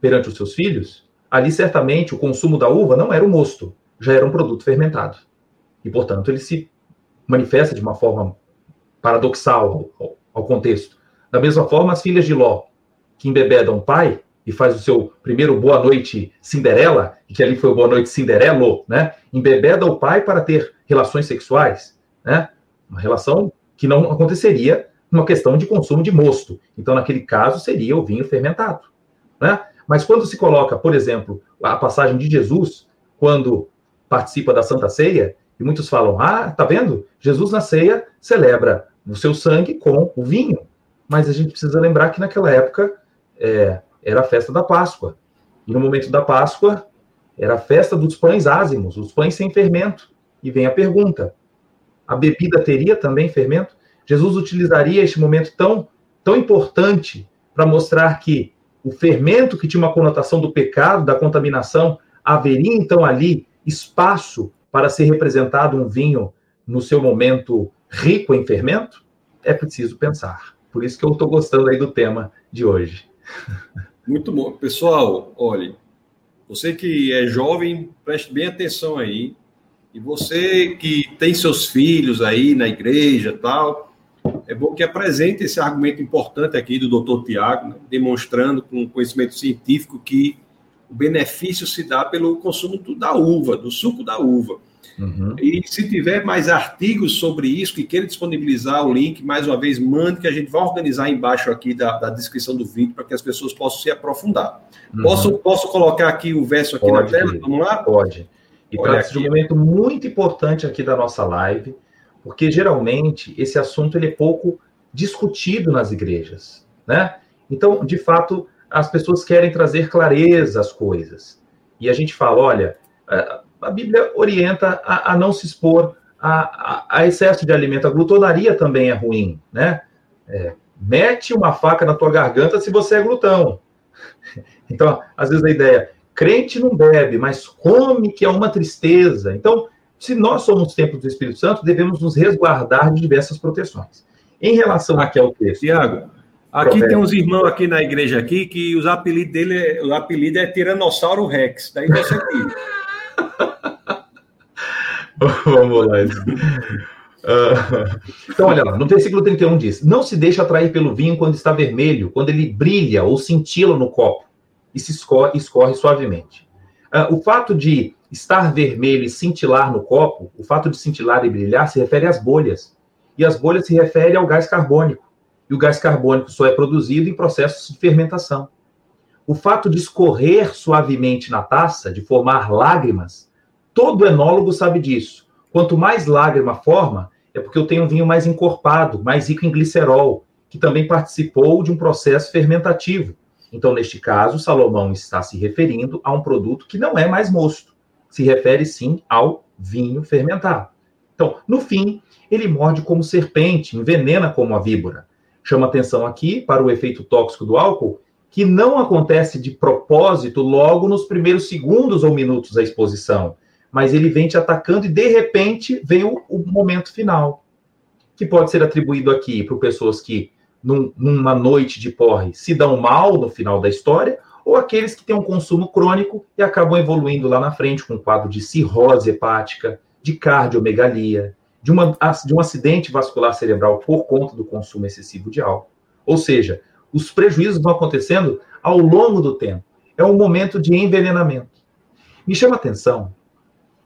perante os seus filhos, ali certamente o consumo da uva não era o mosto, já era um produto fermentado. E, portanto, ele se manifesta de uma forma paradoxal ao, ao contexto. Da mesma forma, as filhas de Ló, que embebedam o pai e faz o seu primeiro Boa Noite Cinderela, que ali foi o Boa Noite Cinderelo, né? Embebeda o pai para ter relações sexuais, né? Uma relação que não aconteceria numa questão de consumo de mosto. Então, naquele caso, seria o vinho fermentado, né? Mas quando se coloca, por exemplo, a passagem de Jesus, quando participa da Santa Ceia, e muitos falam: ah, tá vendo? Jesus na ceia celebra o seu sangue com o vinho mas a gente precisa lembrar que naquela época é, era a festa da Páscoa. E no momento da Páscoa era a festa dos pães ázimos, os pães sem fermento. E vem a pergunta: a bebida teria também fermento? Jesus utilizaria este momento tão, tão importante para mostrar que o fermento, que tinha uma conotação do pecado, da contaminação, haveria então ali espaço para ser representado um vinho no seu momento rico em fermento? É preciso pensar. Por isso que eu estou gostando aí do tema de hoje. Muito bom. Pessoal, olhe, você que é jovem, preste bem atenção aí. E você que tem seus filhos aí na igreja tal, é bom que apresente esse argumento importante aqui do doutor Tiago, né, demonstrando com conhecimento científico que o benefício se dá pelo consumo da uva, do suco da uva. Uhum. E se tiver mais artigos sobre isso, que queira disponibilizar o link, mais uma vez, mande que a gente vai organizar embaixo aqui da, da descrição do vídeo para que as pessoas possam se aprofundar. Uhum. Posso, posso colocar aqui o verso aqui Pode, na tela? Vamos lá? Pode. E de um momento muito importante aqui da nossa live, porque geralmente esse assunto ele é pouco discutido nas igrejas, né? Então, de fato, as pessoas querem trazer clareza às coisas. E a gente fala, olha, eh, a Bíblia orienta a, a não se expor a, a, a, excesso de alimento. A glutonaria também é ruim, né? É, mete uma faca na tua garganta se você é glutão. [LAUGHS] Então, às vezes a ideia, crente não bebe, mas come que é uma tristeza. Então, se nós somos templos do Espírito Santo, devemos nos resguardar de diversas proteções. Em relação aqui ao texto. Tiago, aqui tem uns irmãos aqui na igreja aqui que os apelidos dele, o apelido é Tiranossauro Rex. Daí você tira. [LAUGHS] [LAUGHS] Vamos lá. Uh, então, olha lá, no versículo 31 diz: Não se deixe atrair pelo vinho quando está vermelho, quando ele brilha ou cintila no copo e se escorre, escorre suavemente. Uh, o fato de estar vermelho e cintilar no copo, o fato de cintilar e brilhar, se refere às bolhas. E as bolhas se referem ao gás carbônico. E o gás carbônico só é produzido em processos de fermentação. o fato de escorrer suavemente na taça, de formar lágrimas, todo enólogo sabe disso. Quanto mais lágrima forma, é porque eu tenho um vinho mais encorpado, mais rico em glicerol, que também participou de um processo fermentativo. Então, neste caso, Salomão está se referindo a um produto que não é mais mosto, se refere sim ao vinho fermentado. Então, no fim, ele morde como serpente, envenena como a víbora. Chama atenção aqui para o efeito tóxico do álcool, que não acontece de propósito logo nos primeiros segundos ou minutos da exposição, mas ele vem te atacando e de repente vem o, o momento final, que pode ser atribuído aqui para pessoas que num, numa noite de porre se dão mal no final da história, ou aqueles que têm um consumo crônico e acabam evoluindo lá na frente com um quadro de cirrose hepática, de cardiomegalia, de, uma, de um acidente vascular cerebral por conta do consumo excessivo de álcool. Ou seja, os prejuízos vão acontecendo ao longo do tempo. É um momento de envenenamento. Me chama atenção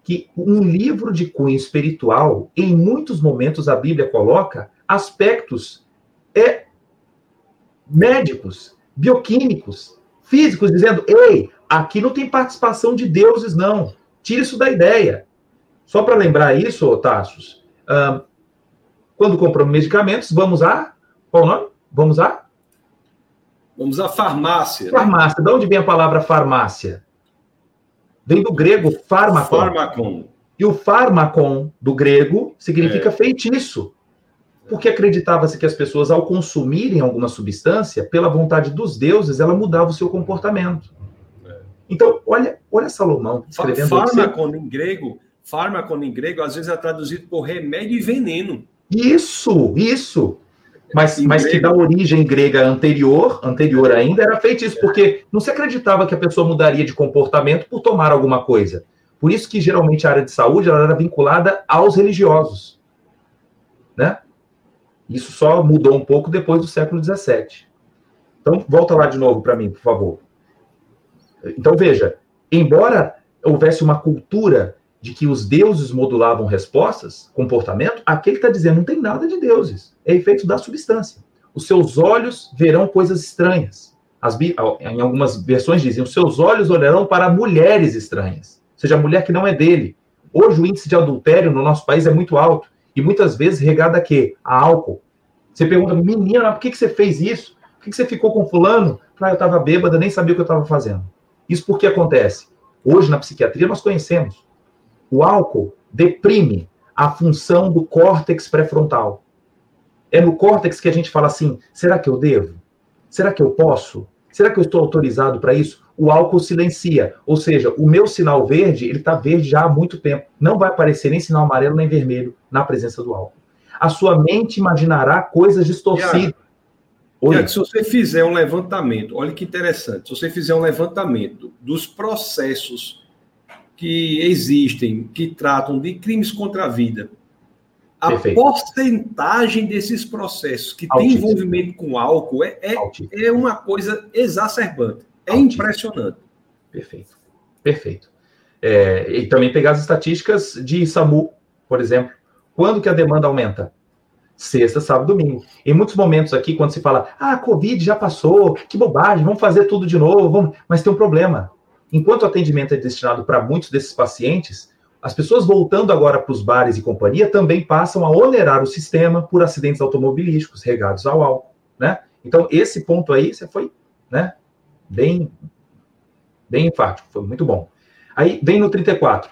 que um livro de cunho espiritual, em muitos momentos a Bíblia coloca aspectos é, médicos, bioquímicos, físicos, dizendo: ei, aqui não tem participação de deuses, não. Tira isso da ideia. Só para lembrar isso, Tassos, quando compramos medicamentos, vamos a. Qual o nome? Vamos a? Vamos à farmácia. Farmácia. Né? De onde vem a palavra farmácia? Vem do grego. Fármacon. E o fármacon do grego significa é. feitiço. Porque acreditava-se que as pessoas, ao consumirem alguma substância, pela vontade dos deuses, ela mudava o seu comportamento. É. Então, olha, olha Salomão escrevendo... Fármacon em grego, fármacon em grego, às vezes é traduzido por remédio e veneno. Isso, isso. Mas, mas que da origem grega anterior, anterior ainda, era feitiço, porque não se acreditava que a pessoa mudaria de comportamento por tomar alguma coisa. Por isso que geralmente a área de saúde ela era vinculada aos religiosos, né? Isso só mudou um pouco depois do século XVII. Então, volta lá de novo para mim, por favor. Então, veja, embora houvesse uma cultura de que os deuses modulavam respostas, comportamento, aqui ele está dizendo não tem nada de deuses, é efeito da substância. Os seus olhos verão coisas estranhas. As, em algumas versões dizem, os seus olhos olharão para mulheres estranhas, ou seja, a mulher que não é dele. Hoje o índice de adultério no nosso país é muito alto, e muitas vezes regada a quê? A álcool. Você pergunta, menina, por que, que você fez isso? Por que, que você ficou com fulano? Ah, eu estava bêbada, nem sabia o que eu estava fazendo. Isso por que acontece? Hoje, na psiquiatria, nós conhecemos o álcool deprime a função do córtex pré-frontal. É no córtex que a gente fala assim: será que eu devo? Será que eu posso? Será que eu estou autorizado para isso? O álcool silencia, ou seja, o meu sinal verde ele está verde já há muito tempo. Não vai aparecer nem sinal amarelo nem vermelho na presença do álcool. A sua mente imaginará coisas distorcidas. Tiago, se você fizer um levantamento, olha que interessante, se você fizer um levantamento dos processos que existem, que tratam de crimes contra a vida, a Perfeito. porcentagem desses processos que Altíssimo. tem envolvimento com álcool é, é, é uma coisa exacerbante. É Altíssimo. impressionante. Perfeito. Perfeito. É, e também pegar as estatísticas de SAMU, por exemplo. Quando que a demanda aumenta? Sexta, sábado, domingo. Em muitos momentos aqui, quando se fala, ah, a Covid já passou, que bobagem, vamos fazer tudo de novo, vamos... mas tem um problema. Enquanto o atendimento é destinado para muitos desses pacientes, as pessoas voltando agora para os bares e companhia também passam a onerar o sistema por acidentes automobilísticos regados ao álcool, né? Então, esse ponto aí, você foi, né, bem, bem enfático, foi muito bom. Aí, vem no 34.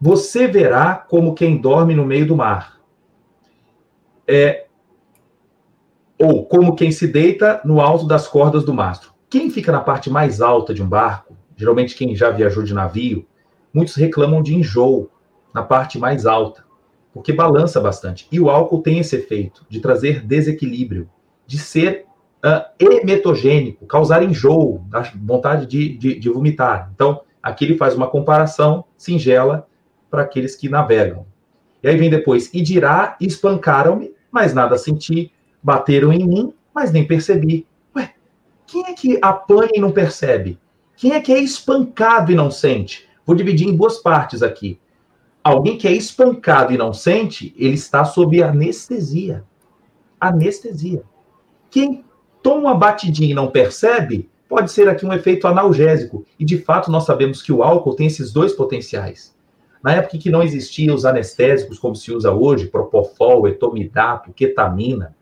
Você verá como quem dorme no meio do mar. É, ou como quem se deita no alto das cordas do mastro. Quem fica na parte mais alta de um barco geralmente quem já viajou de navio, muitos reclamam de enjoo na parte mais alta, porque balança bastante. E o álcool tem esse efeito de trazer desequilíbrio, de ser uh, emetogênico, causar enjoo, vontade de, de, de vomitar. Então, aqui ele faz uma comparação singela para aqueles que navegam. E aí vem depois, e dirá, espancaram-me, mas nada senti, bateram em mim, mas nem percebi. Ué, quem é que apanha e não percebe? Quem é que é espancado e não sente? Vou dividir em duas partes aqui. Alguém que é espancado e não sente, ele está sob anestesia. Anestesia. Quem toma uma batidinha e não percebe, pode ser aqui um efeito analgésico. E de fato nós sabemos que o álcool tem esses dois potenciais. Na época que não existiam os anestésicos como se usa hoje, propofol, etomidato, ketamina,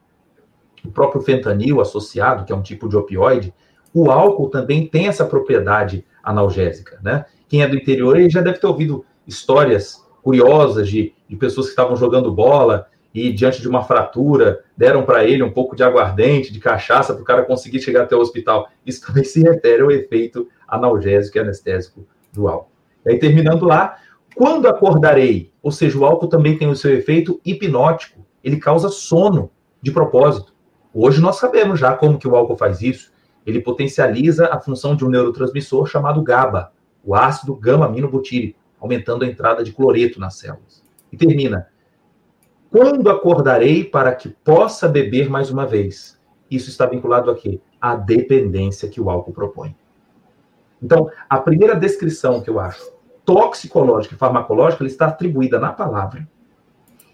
o próprio fentanil associado, que é um tipo de opioide, o álcool também tem essa propriedade analgésica, né? Quem é do interior aí já deve ter ouvido histórias curiosas de, de pessoas que estavam jogando bola e diante de uma fratura deram para ele um pouco de aguardente, de cachaça para o cara conseguir chegar até o hospital. Isso também se refere ao efeito analgésico e anestésico do álcool. E aí terminando lá, quando acordarei? Ou seja, o álcool também tem o seu efeito hipnótico. Ele causa sono de propósito. Hoje nós sabemos já como que o álcool faz isso. Ele potencializa a função de um neurotransmissor chamado GABA, o ácido gama-aminobutírico, aumentando a entrada de cloreto nas células. E termina. Quando acordarei para que possa beber mais uma vez? Isso está vinculado a quê? À dependência que o álcool propõe. Então, a primeira descrição que eu acho toxicológica e farmacológica ela está atribuída na palavra.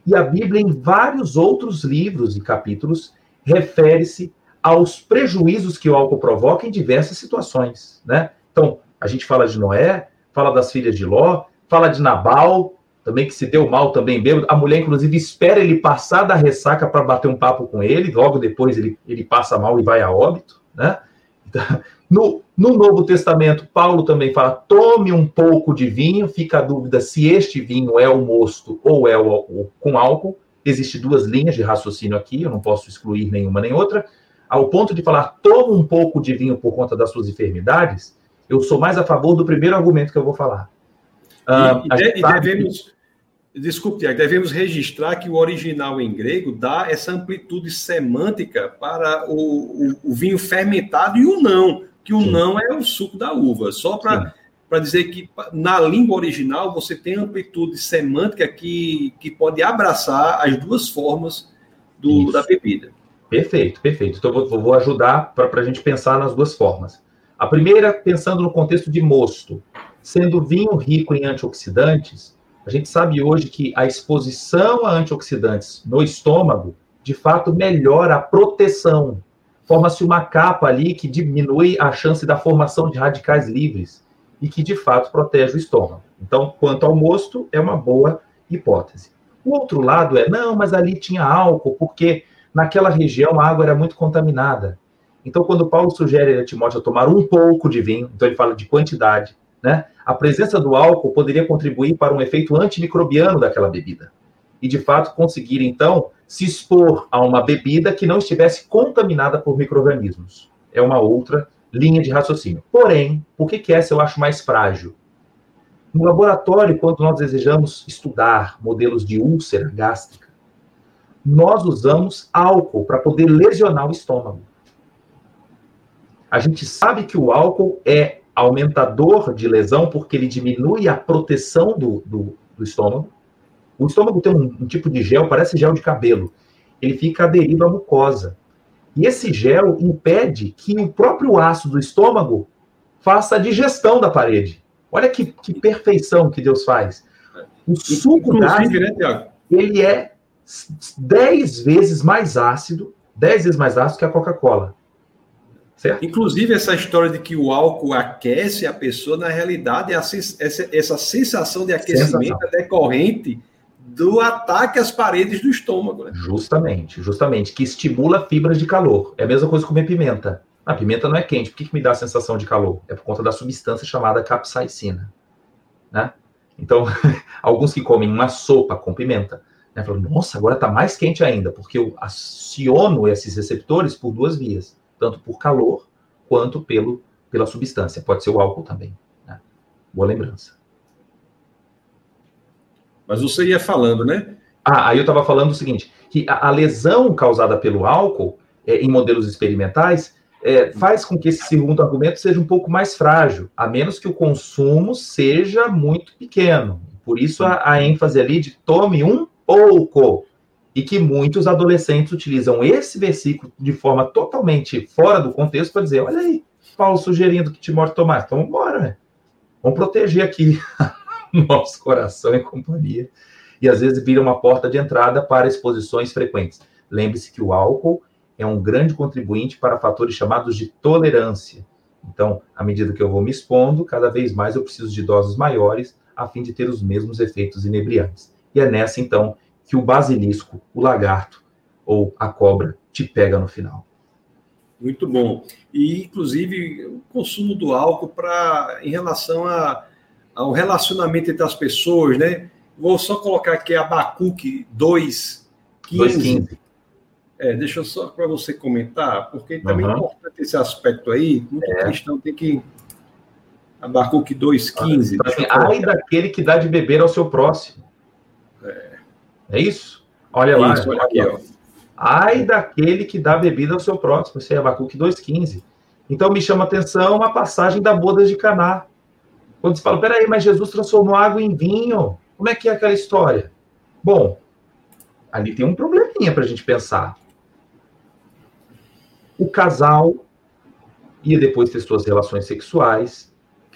E a Bíblia, em vários outros livros e capítulos, refere-se aos prejuízos que o álcool provoca em diversas situações, né? Então, a gente fala de Noé, fala das filhas de Ló, fala de Nabal, também que se deu mal também bêbado. A mulher, inclusive, espera ele passar da ressaca para bater um papo com ele, logo depois ele, ele passa mal e vai a óbito, né? Então, no, no Novo Testamento, Paulo também fala: tome um pouco de vinho, fica a dúvida se este vinho é o mosto ou é o, o com álcool. Existem duas linhas de raciocínio aqui, eu não posso excluir nenhuma nem outra. Ao ponto de falar, tome um pouco de vinho por conta das suas enfermidades, eu sou mais a favor do primeiro argumento que eu vou falar. Uh, e, e devemos, que... desculpe, devemos registrar que o original em grego dá essa amplitude semântica para o, o, o vinho fermentado e o não, que o Sim. não é o suco da uva, só para para dizer que na língua original você tem amplitude semântica que, que pode abraçar as duas formas do, da bebida. Perfeito, perfeito. Então, eu vou, vou ajudar para a gente pensar nas duas formas. A primeira, pensando no contexto de mosto. Sendo vinho rico em antioxidantes, a gente sabe hoje que a exposição a antioxidantes no estômago, de fato, melhora a proteção. Forma-se uma capa ali que diminui a chance da formação de radicais livres e que de fato protege o estômago. Então, quanto ao mosto, é uma boa hipótese. O outro lado é, não, mas ali tinha álcool, porque naquela região a água era muito contaminada. Então, quando Paulo sugere a Timóteo tomar um pouco de vinho, então ele fala de quantidade, né? A presença do álcool poderia contribuir para um efeito antimicrobiano daquela bebida. E, de fato, conseguir, então, se expor a uma bebida que não estivesse contaminada por micro-organismos. É uma outra linha de raciocínio. Porém, por que, que essa eu acho mais frágil? No laboratório, quando nós desejamos estudar modelos de úlcera gástrica, nós usamos álcool para poder lesionar o estômago. A gente sabe que o álcool é aumentador de lesão porque ele diminui a proteção do, do, do estômago. O estômago tem um, um tipo de gel, parece gel de cabelo. Ele fica aderido à mucosa. E esse gel impede que o próprio ácido do estômago faça a digestão da parede. Olha que, que perfeição que Deus faz. O suco gástrico, né, ele é 10 vezes mais ácido, 10 vezes mais ácido que a Coca-Cola. Certo? Inclusive, essa história de que o álcool aquece a pessoa, na realidade, essa, essa sensação de aquecimento sensação. é decorrente do ataque às paredes do estômago. Né? Justamente, justamente, que estimula fibras de calor. É a mesma coisa comer pimenta. A pimenta não é quente, por que, que me dá a sensação de calor? É por conta da substância chamada capsaicina. Né? Então, [LAUGHS] alguns que comem uma sopa com pimenta, né, falam, nossa, agora está mais quente ainda, porque eu aciono esses receptores por duas vias, tanto por calor quanto pelo, pela substância. Pode ser o álcool também. Né? Boa lembrança. Mas você ia falando, né? Ah, aí eu estava falando o seguinte, que a, a lesão causada pelo álcool é, em modelos experimentais é, faz com que esse segundo argumento seja um pouco mais frágil, a menos que o consumo seja muito pequeno. Por isso a, a ênfase ali de tome um pouco. E que muitos adolescentes utilizam esse versículo de forma totalmente fora do contexto para dizer: olha aí, Paulo sugerindo que Timóteo tomasse. Então, embora, né? Vamos proteger aqui [LAUGHS] nosso coração e companhia. E às vezes vira uma porta de entrada para exposições frequentes. Lembre-se que o álcool é um grande contribuinte para fatores chamados de tolerância. Então, à medida que eu vou me expondo, cada vez mais eu preciso de doses maiores a fim de ter os mesmos efeitos inebriantes. E é nessa, então, que o basilisco, o lagarto ou a cobra te pega no final. Muito bom. E, inclusive, o consumo do álcool para em relação a, ao relacionamento entre as pessoas, né? Vou só colocar aqui Abacuque 2,15. É, deixa eu só para você comentar, porque também uhum. é importante esse aspecto aí. Muito é. cristão tem que. Abacuque 2,15. Ai daquele que dá de beber ao seu próximo. É, isso? Olha lá. Isso, olha aqui, ó. Ai daquele que dá bebida ao seu próximo. Isso é Abacuque 2,15. Então me chama a atenção a passagem da boda de Caná. Quando se fala, peraí, mas Jesus transformou água em vinho. Como é que é aquela história? Bom, ali tem um probleminha para a gente pensar. O casal ia depois ter suas relações sexuais.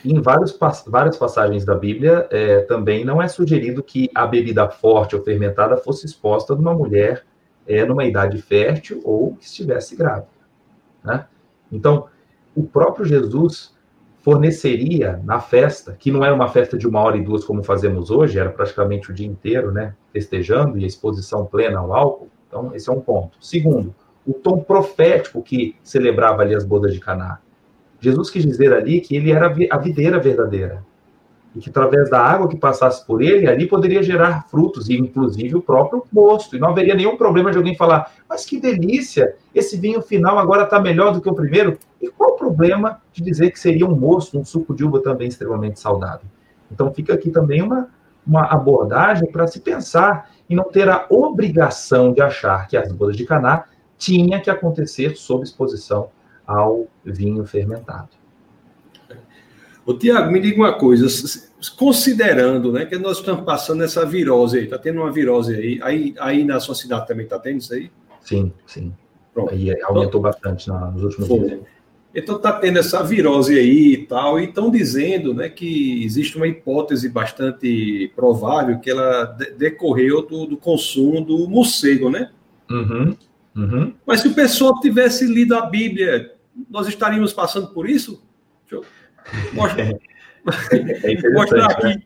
Em vários, várias passagens da Bíblia é, também não é sugerido que a bebida forte ou fermentada fosse exposta numa mulher é, numa idade fértil ou que estivesse grávida. Né? Então, o próprio Jesus forneceria na festa, que não era uma festa de uma hora e duas como fazemos hoje, era praticamente o dia inteiro, né, festejando e a exposição plena ao álcool. Então, esse é um ponto. Segundo, o tom profético que celebrava ali as bodas de Caná. Jesus quis dizer ali que ele era a videira verdadeira e que através da água que passasse por ele, ali poderia gerar frutos, e inclusive o próprio mosto. E não haveria nenhum problema de alguém falar, mas que delícia, esse vinho final agora está melhor do que o primeiro. E qual o problema de dizer que seria um mosto, um suco de uva também extremamente saudável? Então fica aqui também uma, uma abordagem para se pensar e não ter a obrigação de achar que as bodas de Caná tinha que acontecer sob exposição ao vinho fermentado. O Tiago, me diga uma coisa, considerando né, que nós estamos passando essa virose aí, está tendo uma virose aí, aí, aí na sua cidade também está tendo isso aí? Sim, sim. Pronto. Aí aumentou então, bastante nos últimos dias. Então está tendo essa virose aí e tal, e estão dizendo né, que existe uma hipótese bastante provável que ela decorreu do, do consumo do morcego, né? Uhum, uhum. Mas se o pessoal tivesse lido a Bíblia, nós estaríamos passando por isso? Deixa eu... Mostra, [LAUGHS] é [LAUGHS] mostrar, aqui, né?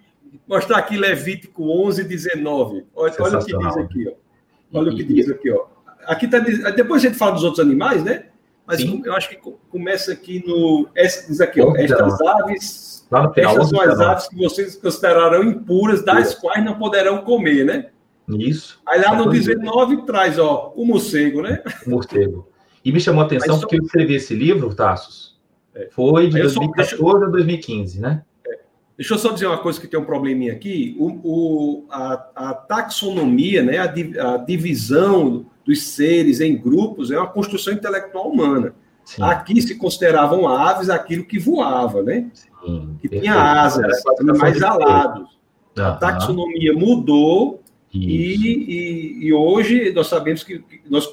mostrar aqui Levítico 11, 19. Olha, olha o que diz aqui. Ó. Olha e, o que diz aqui. Ó. Aqui tá, depois a gente fala dos outros animais, né? Mas Sim. eu acho que começa aqui no. Diz aqui, ó, estas aves. Final, estas são as aves que vocês considerarão impuras, das quais não poderão comer, né? Isso. Aí lá no 19 traz, ó, o morcego, né? O morcego. E me chamou a atenção Mas, porque eu escrevi esse livro, Tassos, é. Foi de 2014 só, a 2015, né? É. Deixa eu só dizer uma coisa que tem um probleminha aqui. O, o a, a, taxonomia, né, a, a, divisão dos seres em grupos é uma construção intelectual humana. Sim. Aqui se consideravam aves aquilo que voava, né? Sim, que perfeito. tinha asas, mais alados. Uhum. A taxonomia mudou e, e, e, hoje nós sabemos que, nós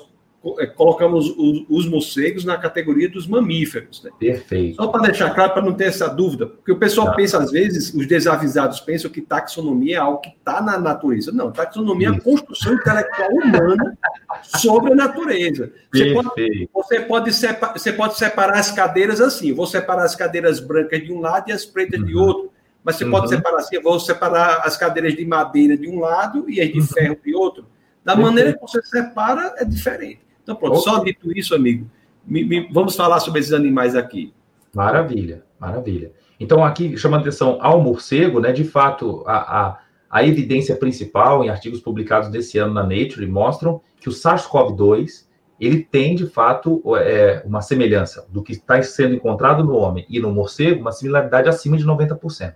colocamos os, os, morcegos na categoria dos mamíferos. Né? Perfeito. Só para deixar claro, para não ter essa dúvida, porque o pessoal tá. pensa, às vezes, os desavisados pensam que taxonomia é algo que está na natureza. Não, taxonomia Isso. é a construção intelectual humana sobre a natureza. Você pode, você, pode separar, você pode separar as cadeiras assim, vou separar as cadeiras brancas de um lado e as pretas uhum. de outro. Mas você uhum. pode separar assim, vou separar as cadeiras de madeira de um lado e as de uhum. ferro de outro. Da maneira que você separa, é diferente. Então, pronto, só dito isso, amigo, me, me, vamos falar sobre esses animais aqui. Maravilha, maravilha. Então, aqui, chamando atenção ao morcego, né, de fato, a, a, a evidência principal em artigos publicados desse ano na Nature mostram que o SARS-CoV-2 ele tem, de fato, é, uma semelhança do que está sendo encontrado no homem e no morcego, uma similaridade acima de 90%.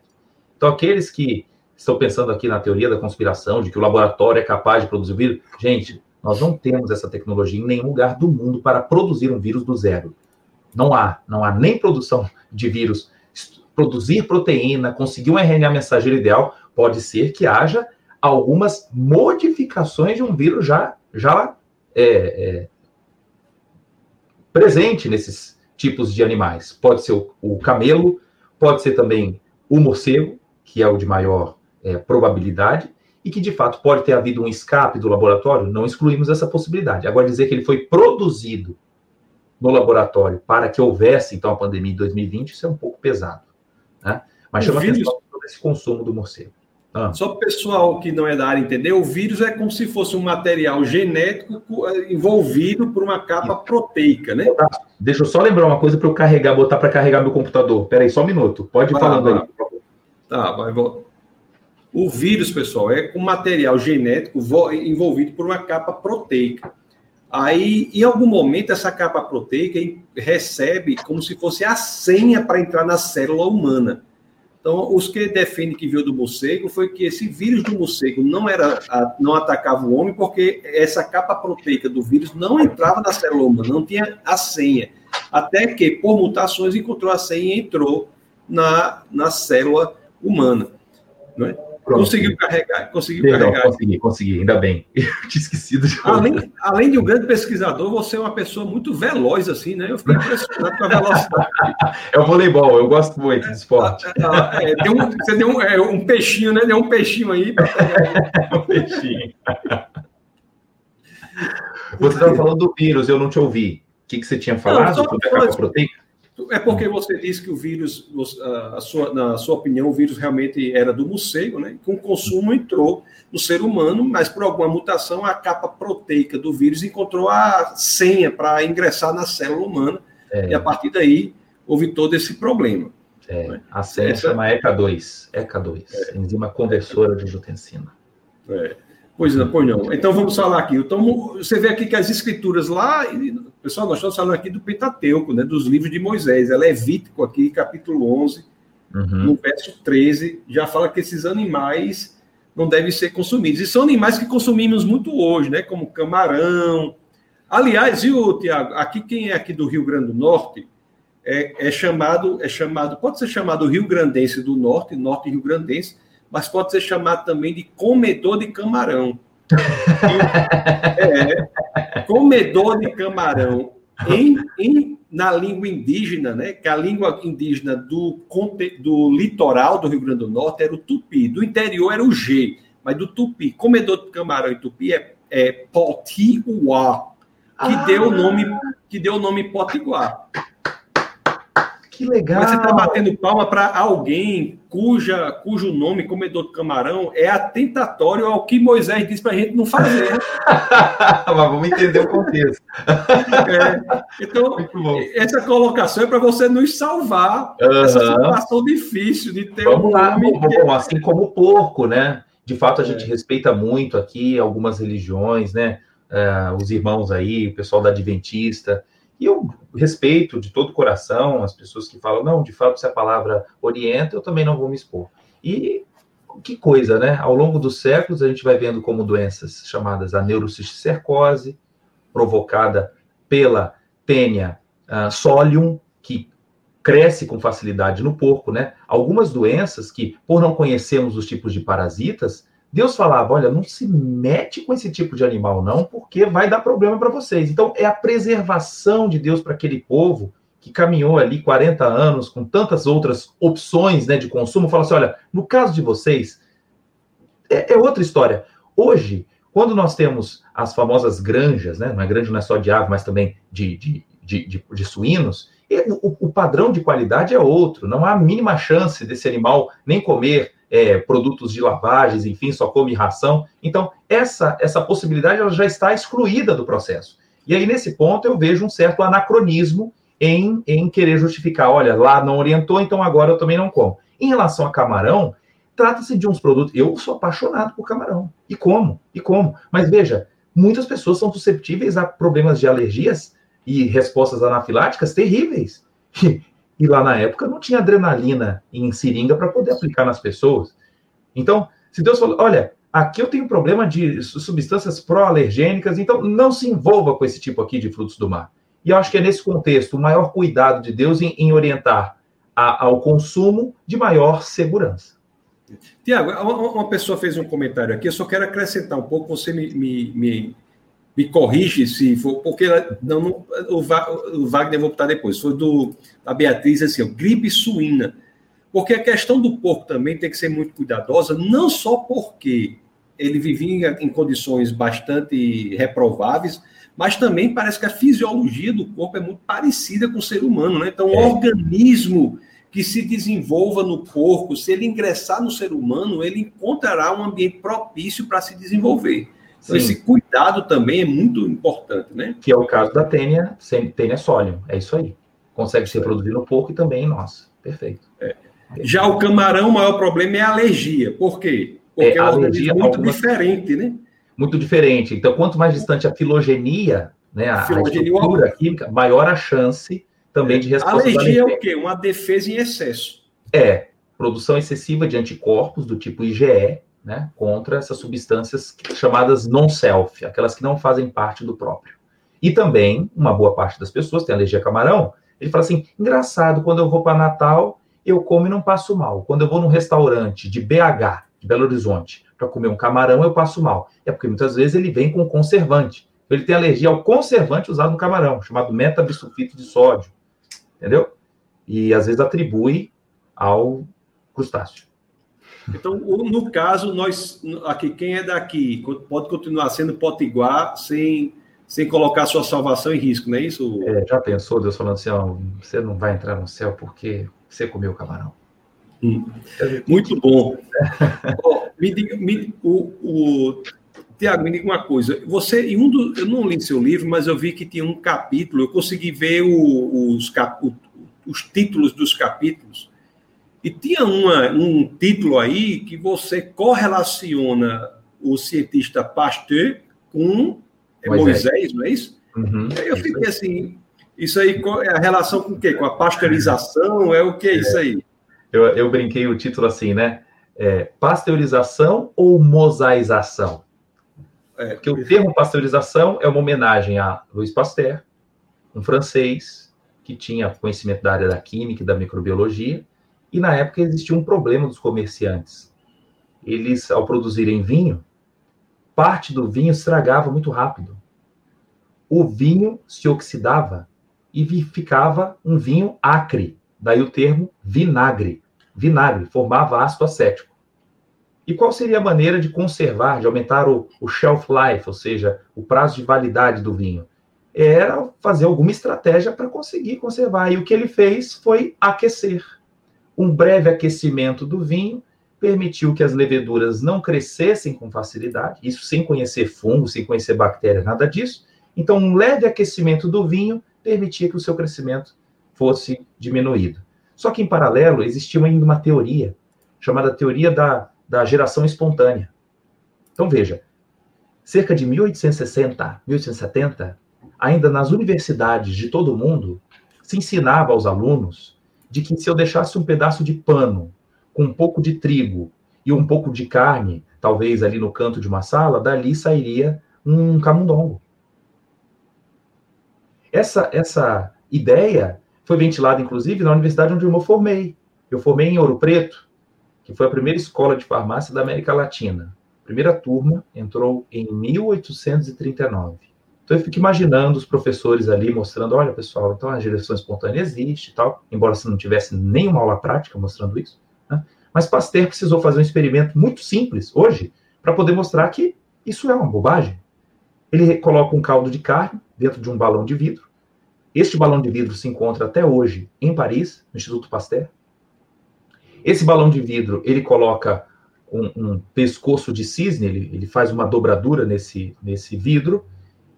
Então, aqueles que estão pensando aqui na teoria da conspiração, de que o laboratório é capaz de produzir vírus, gente, nós não temos essa tecnologia em nenhum lugar do mundo para produzir um vírus do zero. Não há, não há nem produção de vírus. Produzir proteína, conseguir um RNA mensageiro ideal, pode ser que haja algumas modificações de um vírus já, já é, é, presente nesses tipos de animais. Pode ser o, o, camelo, pode ser também o morcego, que é o de maior é, probabilidade, e que de fato pode ter havido um escape do laboratório, não excluímos essa possibilidade. Agora, dizer que ele foi produzido no laboratório para que houvesse, então, a pandemia em 2020, isso é um pouco pesado. Né? Mas chama vírus... atenção sobre esse consumo do morcego. Ah. Só para o pessoal que não é da área entender, o vírus é como se fosse um material genético eh, envolvido por uma capa proteica, né? Deixa eu só lembrar uma coisa para eu carregar, botar para carregar meu computador. Espera aí, só um minuto. Pode ir ah, falando aí, por favor. Tá, vai voltar. O vírus, pessoal, é um material genético envolvido por uma capa proteica. Aí, em algum momento, essa capa proteica recebe como se fosse a senha para entrar na célula humana. Então, os que defendem que veio do morcego foi que esse vírus do morcego não era não atacava o homem porque essa capa proteica do vírus não entrava na célula humana, não tinha a senha. Até que, por mutações, encontrou a senha e entrou na, na célula humana. Não é? Pronto. Conseguiu carregar, conseguiu Legal, carregar. Consegui, consegui, ainda bem. [LAUGHS] Eu tinha esquecido de. Além, além de um grande pesquisador, você é uma pessoa muito veloz, assim, né? Eu fiquei impressionado com a velocidade. [LAUGHS] É o voleibol, eu gosto muito de esporte. É, é, um, você deu um, é, um, peixinho, né? Deu um peixinho aí. [LAUGHS] um peixinho. Você estava falando do vírus, eu não te ouvi. O que, que você tinha falado não, sobre a capa proteica? É porque você disse que o vírus, sua, na sua opinião, o vírus realmente era do morcego, né? Com o consumo entrou no ser humano, mas por alguma mutação a capa proteica do vírus encontrou a senha para ingressar na célula humana é. e a partir daí houve todo esse problema. É, né? A senha Essa... chama ECA2, ECA2, é. enzima conversora de angiotensina. É. Pois não, pois não. Então vamos falar aqui. Então, você vê aqui que as escrituras lá, pessoal, nós estamos falando aqui do Pentateuco, né, dos livros de Moisés. É Levítico aqui, capítulo 11, uhum. no verso 13, já fala que esses animais não devem ser consumidos. E são animais que consumimos muito hoje, né, como camarão. Aliás, viu, Tiago, aqui quem é aqui do Rio Grande do Norte é, é chamado, é chamado, pode ser chamado Rio Grandense do Norte, Norte Rio Grandense, mas pode ser chamado também de comedor de camarão. é, comedor de camarão em, em, na língua indígena, né? Que a língua indígena do, do litoral do Rio Grande do Norte era o tupi, do interior era o G, mas do tupi, comedor de camarão e tupi é, é potiuá, que ah. deu o nome que deu o nome potiguar. Que legal. Mas você está batendo palma para alguém cuja, cujo nome, comedor de camarão, é atentatório ao que Moisés disse para a gente não fazer. [LAUGHS] Mas vamos entender o contexto. [LAUGHS] É, então, essa colocação é para você nos salvar uhum. essa situação difícil de ter vamos um lá, nome. Vamos, que... Assim como o porco, né? De fato, a gente é. respeita muito aqui algumas religiões, né? Uh, os irmãos aí, o pessoal da Adventista. E eu respeito de todo o coração as pessoas que falam, não, de fato, se a palavra orienta, eu também não vou me expor. E que coisa, né? Ao longo dos séculos, a gente vai vendo como doenças chamadas a neurocisticercose, provocada pela tênia uh, solium, que cresce com facilidade no porco, né? Algumas doenças que, por não conhecermos os tipos de parasitas, Deus falava: olha, não se mete com esse tipo de animal, não, porque vai dar problema para vocês. Então, é a preservação de Deus para aquele povo que caminhou ali 40 anos com tantas outras opções né, de consumo. Fala assim: olha, no caso de vocês, é, é outra história. Hoje, quando nós temos as famosas granjas, né, não é granja não é só de ave, mas também de, de, de, de, de suínos, o, o padrão de qualidade é outro. Não há a mínima chance desse animal nem comer é, produtos de lavagens, enfim, só come ração. Então, essa, essa possibilidade ela já está excluída do processo. E aí, nesse ponto, eu vejo um certo anacronismo em, em querer justificar, olha, lá não orientou, então agora eu também não como. Em relação a camarão, trata-se de uns produtos. Eu sou apaixonado por camarão. E como? E como? Mas veja, muitas pessoas são susceptíveis a problemas de alergias e respostas anafiláticas terríveis. [LAUGHS] E lá na época não tinha adrenalina em seringa para poder aplicar nas pessoas. Então, se Deus falou, olha, aqui eu tenho problema de substâncias pró-alergênicas, então não se envolva com esse tipo aqui de frutos do mar. E eu acho que é nesse contexto o maior cuidado de Deus em, em orientar a, ao consumo de maior segurança. Tiago, uma pessoa fez um comentário aqui, eu só quero acrescentar um pouco, você me, me, me me corrige se for, porque não, não, o, o Wagner vou botar depois, foi do da Beatriz assim, ó, gripe suína. Porque a questão do porco também tem que ser muito cuidadosa, não só porque ele vivia em condições bastante reprováveis, mas também parece que a fisiologia do corpo é muito parecida com o ser humano, né? Então, o é. organismo que se desenvolva no porco, se ele ingressar no ser humano, ele encontrará um ambiente propício para se desenvolver. Então, esse cuidado também é muito importante, né? Que é o caso da tênia, tênia solium, é isso aí. Consegue ser produzido no porco e também em nós. Perfeito. É. Já o camarão, o maior problema é a alergia. Por quê? Porque é, é um alergia muito algumas... diferente, né? Muito diferente. Então, quanto mais distante a filogenia, né, a, filogenia, a estrutura química, maior a chance também de resposta. Alergia é o quê? Uma defesa em excesso. É, produção excessiva de anticorpos do tipo IgE, né, contra essas substâncias chamadas non-self, aquelas que não fazem parte do próprio. E também, uma boa parte das pessoas tem alergia a camarão, ele fala assim, engraçado, quando eu vou para Natal, eu como e não passo mal. Quando eu vou num restaurante de BH, de Belo Horizonte, para comer um camarão, eu passo mal. É porque muitas vezes ele vem com conservante. Ele tem alergia ao conservante usado no camarão, chamado metabisulfito de sódio entendeu? E às vezes atribui ao crustáceo. Então, no caso, nós aqui, quem é daqui pode continuar sendo potiguar sem, sem colocar sua salvação em risco, não é isso? É, já pensou Deus falando assim, ó, você não vai entrar no céu porque você comeu camarão. Hum. Muito bom. [LAUGHS] oh, me diga, me, o, o Tiago, me diga uma coisa. Você, em um do, eu não li seu livro, mas eu vi que tinha um capítulo. Eu consegui ver o, os, cap, o, os títulos dos capítulos. E tinha uma, um título aí que você correlaciona o cientista Pasteur com Moisés, Moisés não é isso? Uhum, aí eu fiquei assim, isso aí é a relação com o quê? Com a pasteurização? É o que é, isso aí? Eu, eu brinquei o título assim, né? É, pasteurização ou mosaização? É, porque o termo pasteurização é uma homenagem a Louis Pasteur, um francês que tinha conhecimento da área da química e da microbiologia, e na época existia um problema dos comerciantes. Eles, ao produzirem vinho, parte do vinho estragava muito rápido. O vinho se oxidava e ficava um vinho acre, daí o termo vinagre. Vinagre formava ácido acético. E qual seria a maneira de conservar, de aumentar o, o shelf life, ou seja, o prazo de validade do vinho? Era fazer alguma estratégia para conseguir conservar. E o que ele fez foi aquecer. Um breve aquecimento do vinho permitiu que as leveduras não crescessem com facilidade, isso sem conhecer fungo, sem conhecer bactérias, nada disso. Então, um leve aquecimento do vinho permitia que o seu crescimento fosse diminuído. Só que, em paralelo, existia ainda uma teoria, chamada teoria da da geração espontânea. Então veja, cerca de 1860, 1870, ainda nas universidades de todo o mundo, se ensinava aos alunos de que se eu deixasse um pedaço de pano com um pouco de trigo e um pouco de carne, talvez ali no canto de uma sala, dali sairia um camundongo. Essa, essa ideia foi ventilada, inclusive, na universidade onde eu me formei. Eu formei em Ouro Preto, que foi a primeira escola de farmácia da América Latina. A primeira turma entrou em 1839. Então eu fico imaginando os professores ali mostrando, olha pessoal, então a direção espontânea existe tal, embora você não tivesse nenhuma aula prática mostrando isso. Né? Mas Pasteur precisou fazer um experimento muito simples hoje para poder mostrar que isso é uma bobagem. Ele coloca um caldo de carne dentro de um balão de vidro. Este balão de vidro se encontra até hoje em Paris, no Instituto Pasteur. Esse balão de vidro, ele coloca um, um pescoço de cisne, ele, ele faz uma dobradura nesse, nesse vidro,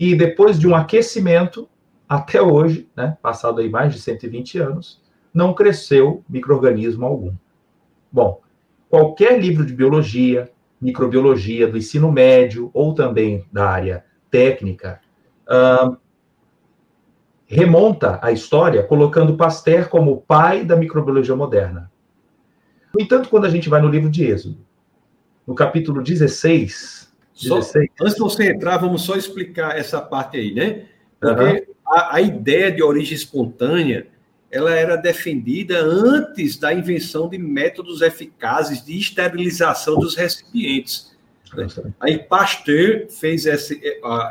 e depois de um aquecimento, até hoje, né, passado aí mais de 120 anos, não cresceu microorganismo algum. Bom, qualquer livro de biologia, microbiologia do ensino médio ou também da área técnica, uh, remonta a história colocando Pasteur como o pai da microbiologia moderna. No entanto, quando a gente vai no livro de Êxodo, no capítulo 16, 16 só, antes de você entrar, vamos só explicar essa parte aí, né? Porque uhum. a, a, ideia de origem espontânea ela era defendida antes da invenção de métodos eficazes de esterilização dos recipientes. Né? Aí Pasteur fez esse,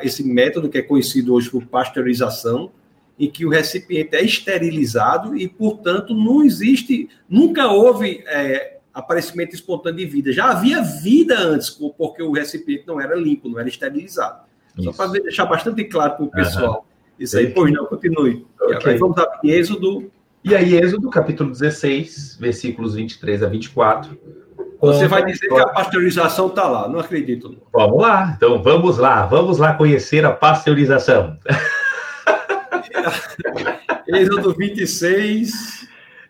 esse método que é conhecido hoje por pasteurização, em que o recipiente é esterilizado e, portanto, não existe, nunca houve é, aparecimento espontâneo de vida. Já havia vida antes, porque o recipiente não era limpo, não era esterilizado. Isso. Só para deixar bastante claro para o pessoal. Uhum. Isso aí, pois não, continue. Okay. Vamos a Êxodo. E aí, Êxodo, capítulo 16, versículos 23 a 24. Você vai dizer que a pasteurização está lá, não acredito. Vamos lá, então vamos lá, vamos lá conhecer a pasteurização. [LAUGHS] Êxodo 26.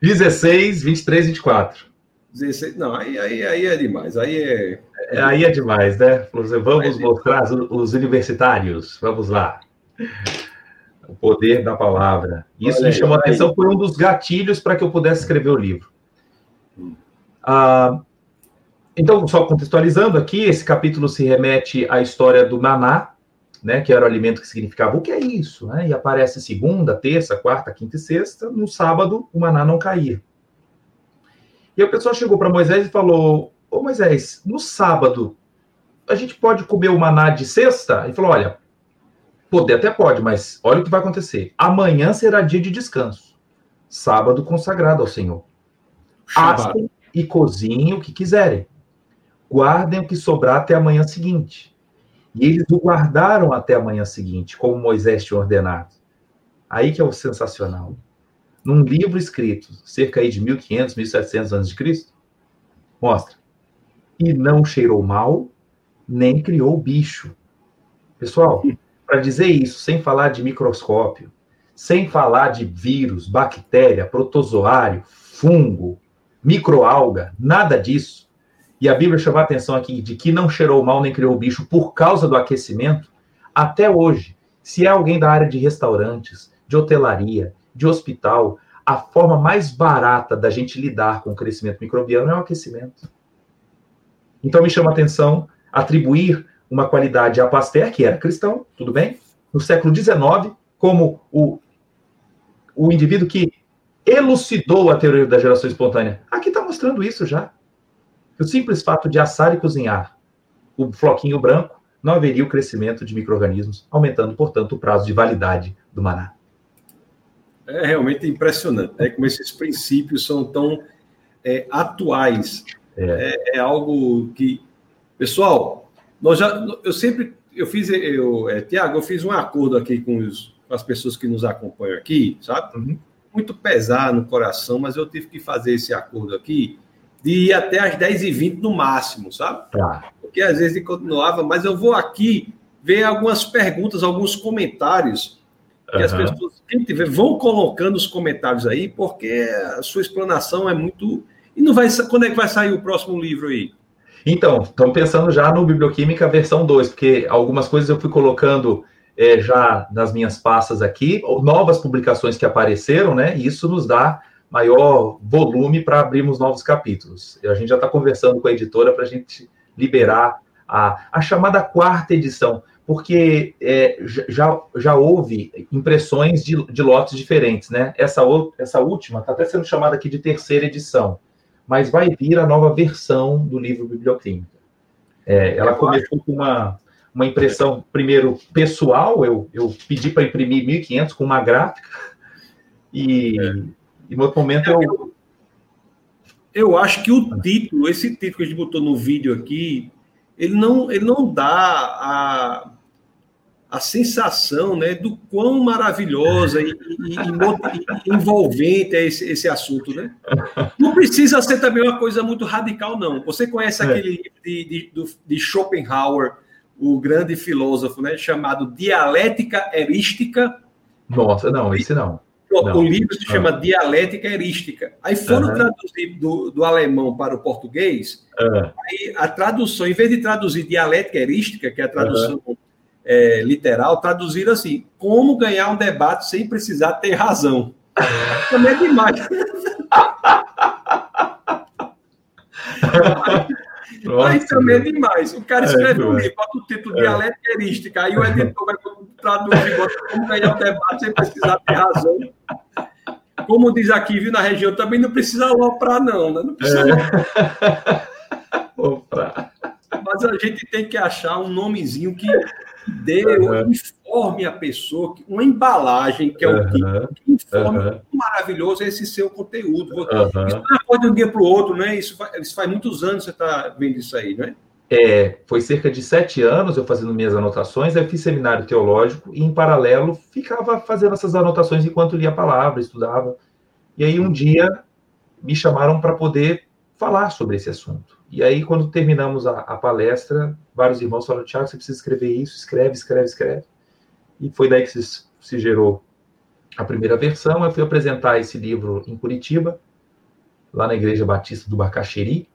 16, 23, 24. 16, não, aí, aí, aí é demais. Aí é... é aí é demais, né? Vamos mostrar os universitários. Vamos lá. O poder da palavra. Isso Olha me chamou a atenção, foi um dos gatilhos para que eu pudesse escrever o livro. Ah, então, só contextualizando aqui, esse capítulo se remete à história do maná, né, que era o alimento que significava o que é isso, né? E aparece segunda, terça, quarta, quinta e sexta, no sábado o maná não caía. E a pessoa chegou para Moisés e falou: Ô Moisés, no sábado a gente pode comer o maná de sexta? Ele falou: Olha, poder até pode, mas olha o que vai acontecer. Amanhã será dia de descanso, sábado consagrado ao Senhor. Assem e cozinhem o que quiserem. Guardem o que sobrar até a manhã seguinte. E eles o guardaram até a manhã seguinte, como Moisés tinha ordenado. Aí que é o sensacional. Num livro escrito cerca de 1500, 1700 anos de Cristo, mostra. E não cheirou mal, nem criou bicho. Pessoal, para dizer isso, sem falar de microscópio, sem falar de vírus, bactéria, protozoário, fungo, microalga, nada disso, e a Bíblia chama a atenção aqui de que não cheirou mal nem criou bicho por causa do aquecimento, até hoje, se é alguém da área de restaurantes, de hotelaria, de hospital, a forma mais barata da gente lidar com o crescimento microbiano é o aquecimento. Então me chama a atenção atribuir uma qualidade a Pasteur, que era cristão, tudo bem? No século XIX, como o, o indivíduo que elucidou a teoria da geração espontânea. Aqui está mostrando isso já o simples fato de assar e cozinhar o floquinho branco não haveria o crescimento de micro-organismos, aumentando, portanto, o prazo de validade do maná. É realmente impressionante, né? Como esses princípios são tão é, atuais. É. É, é. algo que, pessoal, nós já, eu sempre, eu fiz, eu, é, Tiago, eu fiz um acordo aqui com, os, com, as pessoas que nos acompanham aqui, sabe? Uhum. Muito pesar no coração, mas eu tive que fazer esse acordo aqui de ir até as 10h20 no máximo, sabe? Tá. Porque às vezes ele continuava, mas eu vou aqui ver algumas perguntas, alguns comentários uhum. as pessoas, quem tiver, vão colocando os comentários aí, porque a sua explanação é muito. E não vai. Quando é que vai sair o próximo livro aí? Então, estamos pensando já no Biblioquímica versão 2, porque algumas coisas eu fui colocando é, já nas minhas pastas aqui, novas publicações que apareceram, né? E isso nos dá maior volume para abrirmos novos capítulos. A gente já está conversando com a editora para a gente liberar a, a chamada quarta edição, porque é, já, já houve impressões de, de lotes diferentes, né? Essa, essa última está até sendo chamada aqui de terceira edição, mas vai vir a nova versão do livro Biblioclínica. É, ela começou com uma, uma impressão, primeiro, pessoal, eu, eu pedi para imprimir 1.500 com uma gráfica, e... É e no outro momento eu. Eu acho que o título, esse título que a gente botou no vídeo aqui, ele não, ele não dá a, a sensação né, do quão maravilhosa e, e, e envolvente é esse, esse assunto. Né? Não precisa ser também uma coisa muito radical, não. Você conhece é. aquele livro de, de, de Schopenhauer, o grande filósofo, né, chamado Dialética Erística? Nossa, não, esse não. O livro se chama Dialética Erística. Aí foram uhum. traduzir do, do, alemão para o português. Uhum. Aí a tradução, em vez de traduzir dialética erística, que é a tradução uhum. é, literal, traduziram assim: como ganhar um debate sem precisar ter razão. Também é demais. [LAUGHS] Aí também é demais. O cara escreve é, um livro, bota o título é. Dialética Erística, aí o editor vai traduzir, bota como ganhar o debate sem precisar ter razão. Como diz aqui, viu, na região, também não precisa aloprar, não, né? Não precisa é. [LAUGHS] Mas a gente tem que achar um nomezinho que dê, uhum. informe a pessoa, uma embalagem, que é o que, que informe uhum. maravilhoso esse seu conteúdo. Uhum. Isso não pode de um dia para o outro, né? Isso faz, isso faz muitos anos que você está vendo isso aí, né? É, foi cerca de sete anos eu fazendo minhas anotações, eu fiz seminário teológico e, em paralelo, ficava fazendo essas anotações enquanto lia a palavra, estudava. E aí, um dia, me chamaram para poder falar sobre esse assunto. E aí, quando terminamos a, a palestra, vários irmãos falaram: Tiago, você precisa escrever isso, escreve, escreve, escreve. E foi daí que se, se gerou a primeira versão. Eu fui apresentar esse livro em Curitiba, lá na Igreja Batista do Bacaxeri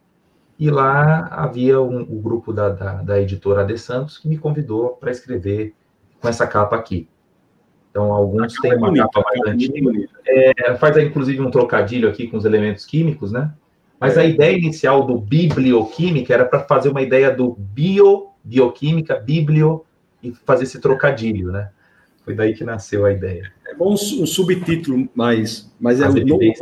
e lá havia um, o grupo da, da, da editora Ade Santos que me convidou para escrever com essa capa aqui. Então, alguns têm é uma bonita, capa mais antiga. É, faz, inclusive, um trocadilho aqui com os elementos químicos, né? Mas a ideia inicial do biblioquímica era para fazer uma ideia do bio, bioquímica, biblio, e fazer esse trocadilho, né? Foi daí que nasceu a ideia. É bom um subtítulo, mas, mas é, o nome,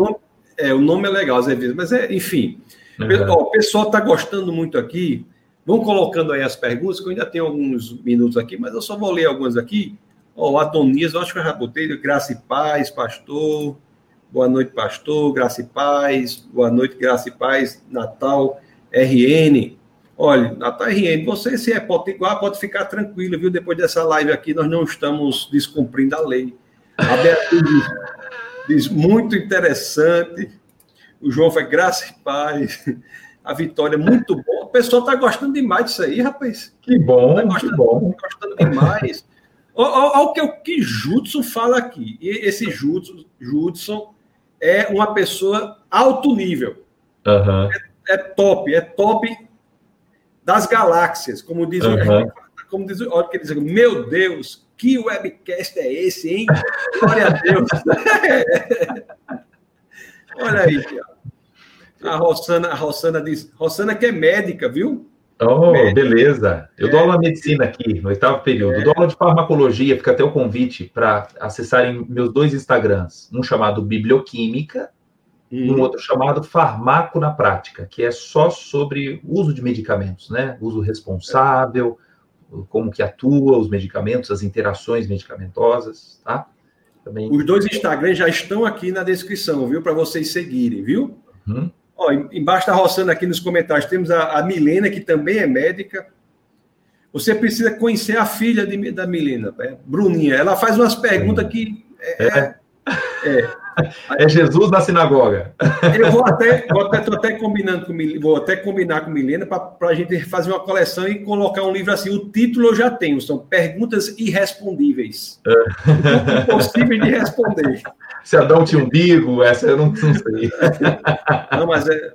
é, o nome é legal, às vezes, mas é, enfim. Uhum. Ó, o pessoal está gostando muito aqui. Vão colocando aí as perguntas, que eu ainda tenho alguns minutos aqui, mas eu só vou ler algumas aqui. Ó, o Adonias, eu acho que eu já botei. Graça e paz, pastor. Boa noite, pastor. Graça e paz. Boa noite, graça e paz. Natal, RN. Olha, Natal RN, você se é potiguar, pode ficar tranquilo, viu? Depois dessa live aqui, nós não estamos descumprindo a lei. A Beatriz diz, [LAUGHS] diz muito interessante. O João foi graça e paz. A vitória é muito bom. O pessoal está gostando demais disso aí, rapaz. Que bom, tá gostando, que bom. Tá gostando demais. Olha o que o que Judson fala aqui. E esse Judson, Judson é uma pessoa alto nível. Uhum. É, é, top, é top das galáxias, como diz uhum. o como diz olha que diz, meu Deus, que webcast é esse, hein? Glória a Deus. [LAUGHS] olha aí. A Rossana, a Rossana diz, Rossana que é médica, viu? Oh, beleza. Eu é. dou aula de medicina aqui, no oitavo período. É. dou aula de farmacologia, fica até o convite para acessarem meus dois Instagrams. Um chamado Biblioquímica e um outro chamado Farmaco na Prática, que é só sobre uso de medicamentos, né? Uso responsável, como que atua os medicamentos, as interações medicamentosas, tá? Também... Os dois Instagrams já estão aqui na descrição, viu? Para vocês seguirem, viu? Uhum. Ó, embaixo está roçando aqui nos comentários, temos a, a, Milena, que também é médica. Você precisa conhecer a filha de, da Milena, é, Bruninha. Ela faz umas perguntas que. É, é. é. É Jesus na sinagoga. Eu vou até, vou até, tô até combinando com vou até combinar com Milena para a gente fazer uma coleção e colocar um livro assim. O título eu já tenho, são perguntas irrespondíveis. É. Impossível de responder. Se Adão tinha umbigo, essa eu não, não sei. [LAUGHS] Não, mas é,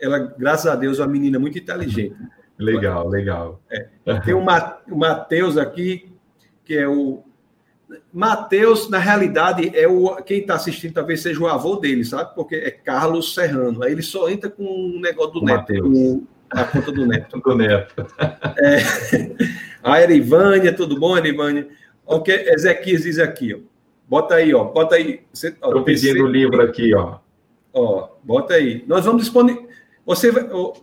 ela, graças a Deus, é uma menina muito inteligente. Legal, legal. É. Tem o, Matheus aqui, que é o. Mateus, na realidade, é o quem está assistindo talvez seja o avô dele, sabe? Porque é Carlos Serrano. Aí ele só entra com o um negócio do o neto, com a conta do neto. [LAUGHS] do neto. É. A Erivânia, tudo bom, Erivânia? O que Ezequias diz aqui, ó. Bota aí, ó. Bota aí. Estou pedindo o livro aqui, ó. Ó, bota aí. Nós vamos disponível. Você vai. Ó,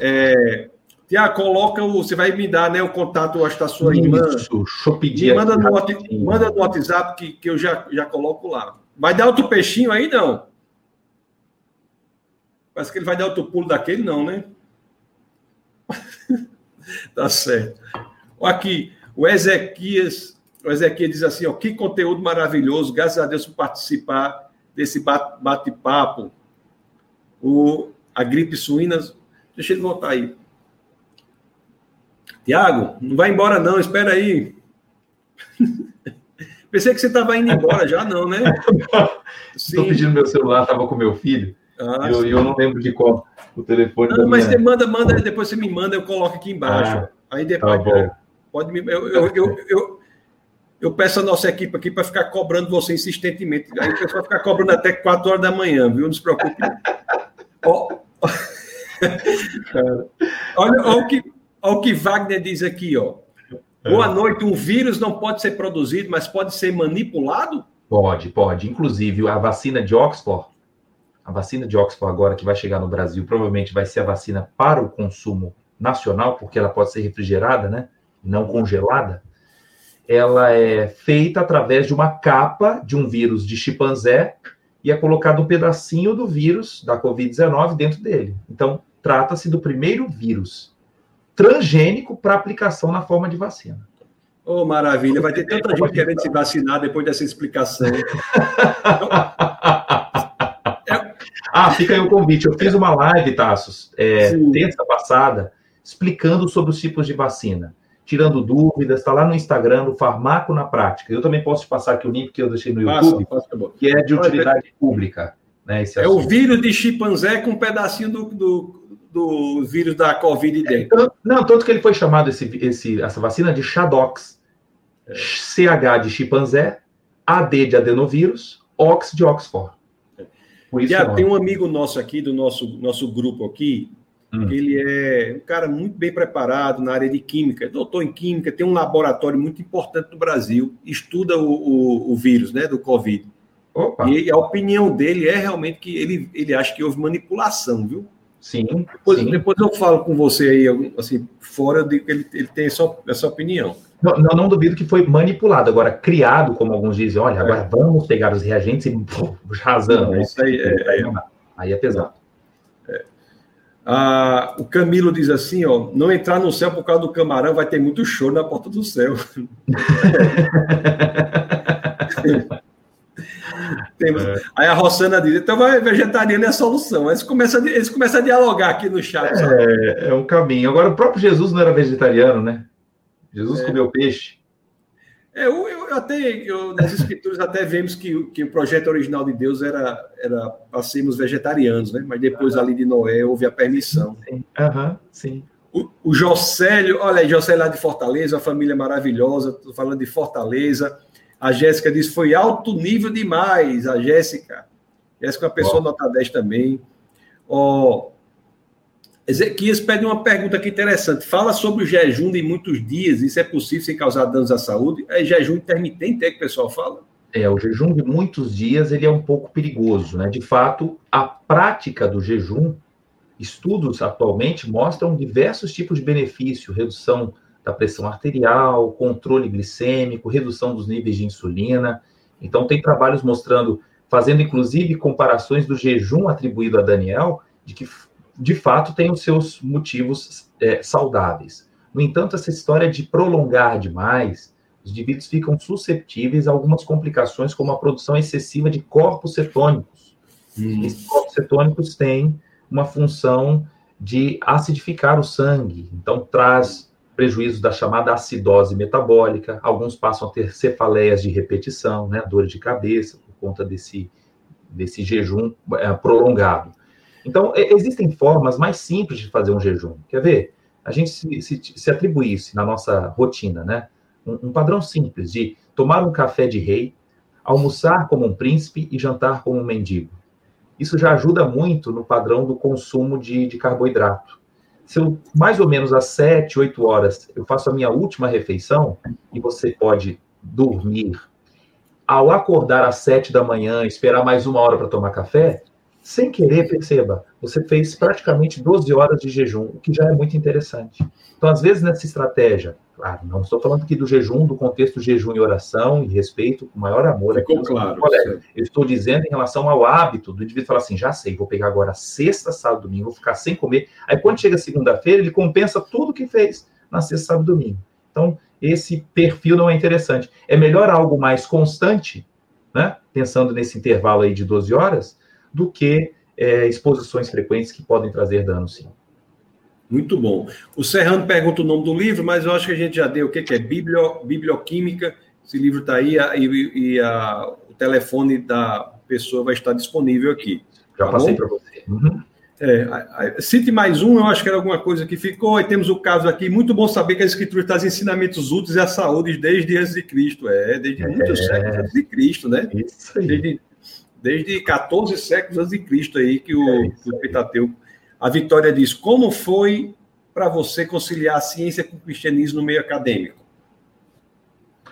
é, Tiago, coloca o. Você vai me dar né, o contato, acho, da sua Isso, irmã. Deixa eu pedir. Manda no, manda no WhatsApp que, que eu já, já coloco lá. Vai dar outro peixinho aí, não? Parece que ele vai dar outro pulo daquele, não, né? [LAUGHS] tá certo. Aqui, o Ezequias o Ezequiel diz assim: ó, que conteúdo maravilhoso, graças a Deus por participar desse bate-papo. O, a gripe suína. Deixa ele voltar aí. Tiago, não vai embora, não, espera aí. [LAUGHS] Pensei que você estava indo embora já, não, né? [LAUGHS] Estou pedindo meu celular, estava com meu filho. Ah, e eu, eu, não lembro de qual o telefone. Não, mas minha... você manda, manda, depois você me manda, eu coloco aqui embaixo. Ah, aí depois. Tá. Pode me. Eu, eu, eu, eu, eu peço a nossa equipe aqui para ficar cobrando você insistentemente. Aí o pessoal ficar cobrando até 4 horas da manhã, viu? Não se preocupe. oh. [LAUGHS] olha, olha, o que, olha o que Wagner diz aqui, ó. Boa noite. Um vírus não pode ser produzido, mas pode ser manipulado? Pode, pode. Inclusive, a vacina de Oxford, a vacina de Oxford agora que vai chegar no Brasil, provavelmente vai ser a vacina para o consumo nacional, porque ela pode ser refrigerada, né? Não congelada. Ela é feita através de uma capa de um vírus de chimpanzé e é colocado um pedacinho do vírus da Covid-19 dentro dele. Então, trata-se do primeiro vírus transgênico para aplicação na forma de vacina. Oh, maravilha, vai ter tanta gente querendo se vacinar depois dessa explicação. [LAUGHS] ah, fica aí o convite. Eu fiz uma live, Tassos, é, terça passada, explicando sobre os tipos de vacina tirando dúvidas, está lá no Instagram, no Farmaco na Prática. Eu também posso te passar aqui o link que eu deixei no YouTube, passa, passa, que é de utilidade pública. Né, é o vírus de chimpanzé com um pedacinho do, do, do vírus da Covid dentro. É, não, tanto que ele foi chamado, esse, esse, essa vacina, de Shadox. É. CH de chimpanzé, AD de adenovírus, Ox de Oxford. Por isso Já tem um amigo nosso aqui, do nosso, nosso grupo aqui, Hum. Ele é um cara muito bem preparado na área de química, doutor em química, tem um laboratório muito importante no Brasil, estuda o, o, o vírus né, do Covid. Opa. E a opinião dele é realmente que ele, ele acha que houve manipulação, viu? Sim depois, sim. depois eu falo com você aí, assim, fora de que ele, ele tem essa, essa opinião. Não, não, não, duvido que foi manipulado, agora criado, como alguns dizem, olha, agora é. vamos pegar os reagentes e pô, rasando. Não, isso aí é, é, aí é pesado. Ah, o Camilo diz assim, ó, não entrar no céu por causa do camarão, vai ter muito choro na porta do céu. [LAUGHS] Temos... É. Aí a Rossana diz, então vai vegetariano é a solução. Eles começam, a, eles começam a dialogar aqui no chat. É, é um caminho. Agora, o próprio Jesus não era vegetariano, né? Jesus é. comeu peixe. É, eu, eu até, eu, nas escrituras até vemos que, que o projeto original de Deus era, era para sermos vegetarianos, né? Mas depois uhum. ali de Noé houve a permissão. Sim, uhum, sim. O, o Jocélio, olha aí, Jocélio lá de Fortaleza, uma família maravilhosa, estou falando de Fortaleza. A Jéssica disse, foi alto nível demais, a Jéssica. Jéssica é uma pessoa oh. nota 10 também. Ó, Ezequias pede uma pergunta aqui interessante. Fala sobre o jejum de muitos dias. Isso é possível sem causar danos à saúde? É jejum intermitente, é que o pessoal fala? É, o jejum de muitos dias ele é um pouco perigoso, né? De fato, a prática do jejum, estudos atualmente mostram diversos tipos de benefício, redução da pressão arterial, controle glicêmico, redução dos níveis de insulina. Então, tem trabalhos mostrando, fazendo inclusive comparações do jejum atribuído a Daniel, de que de fato, tem os seus motivos é, saudáveis. No entanto, essa história de prolongar demais, os indivíduos ficam susceptíveis a algumas complicações, como a produção excessiva de corpos cetônicos. Hum. Esses corpos cetônicos têm uma função de acidificar o sangue, então traz prejuízos da chamada acidose metabólica, alguns passam a ter cefaleias de repetição, né, dor de cabeça, por conta desse, desse jejum é, prolongado. Então, existem formas mais simples de fazer um jejum. Quer ver? A gente se, se, se atribuísse na nossa rotina, né? Um, um, padrão simples de tomar um café de rei, almoçar como um príncipe e jantar como um mendigo. Isso já ajuda muito no padrão do consumo de, de carboidrato. Se eu, mais ou menos às 7, 8 horas, eu faço a minha última refeição, e você pode dormir, ao acordar às 7 da manhã, esperar mais uma hora para tomar café, sem querer, perceba, você fez praticamente 12 horas de jejum, o que já é muito interessante. Então, às vezes, nessa estratégia, claro, não estou falando aqui do jejum, do contexto jejum e oração e respeito com maior amor. Ficou aqui, claro. Colega. Eu estou dizendo em relação ao hábito do indivíduo falar assim: já sei, vou pegar agora sexta, sábado, domingo, vou ficar sem comer. Aí, quando chega segunda-feira, ele compensa tudo que fez na sexta, sábado, domingo. Então, esse perfil não é interessante. É melhor algo mais constante, né? Pensando nesse intervalo aí de 12 horas, do que é, exposições frequentes que podem trazer dano, sim. Muito bom. O Serrano pergunta o nome do livro, mas eu acho que a gente já deu o que, que é Biblio, Biblioquímica. Esse livro está aí e, e a, o telefone da pessoa vai estar disponível aqui. Já tá passei para você. Uhum. É, cite mais um, eu acho que era alguma coisa que ficou, e temos o caso aqui, muito bom saber que a escritura traz ensinamentos úteis à saúde desde antes de Cristo, é, desde é, muitos séculos antes de Cristo, né? Isso aí. Desde, desde 14 séculos antes de Cristo aí que o, é o Pentateuco. A Vitória diz: como foi para você conciliar a ciência com o cristianismo no meio acadêmico?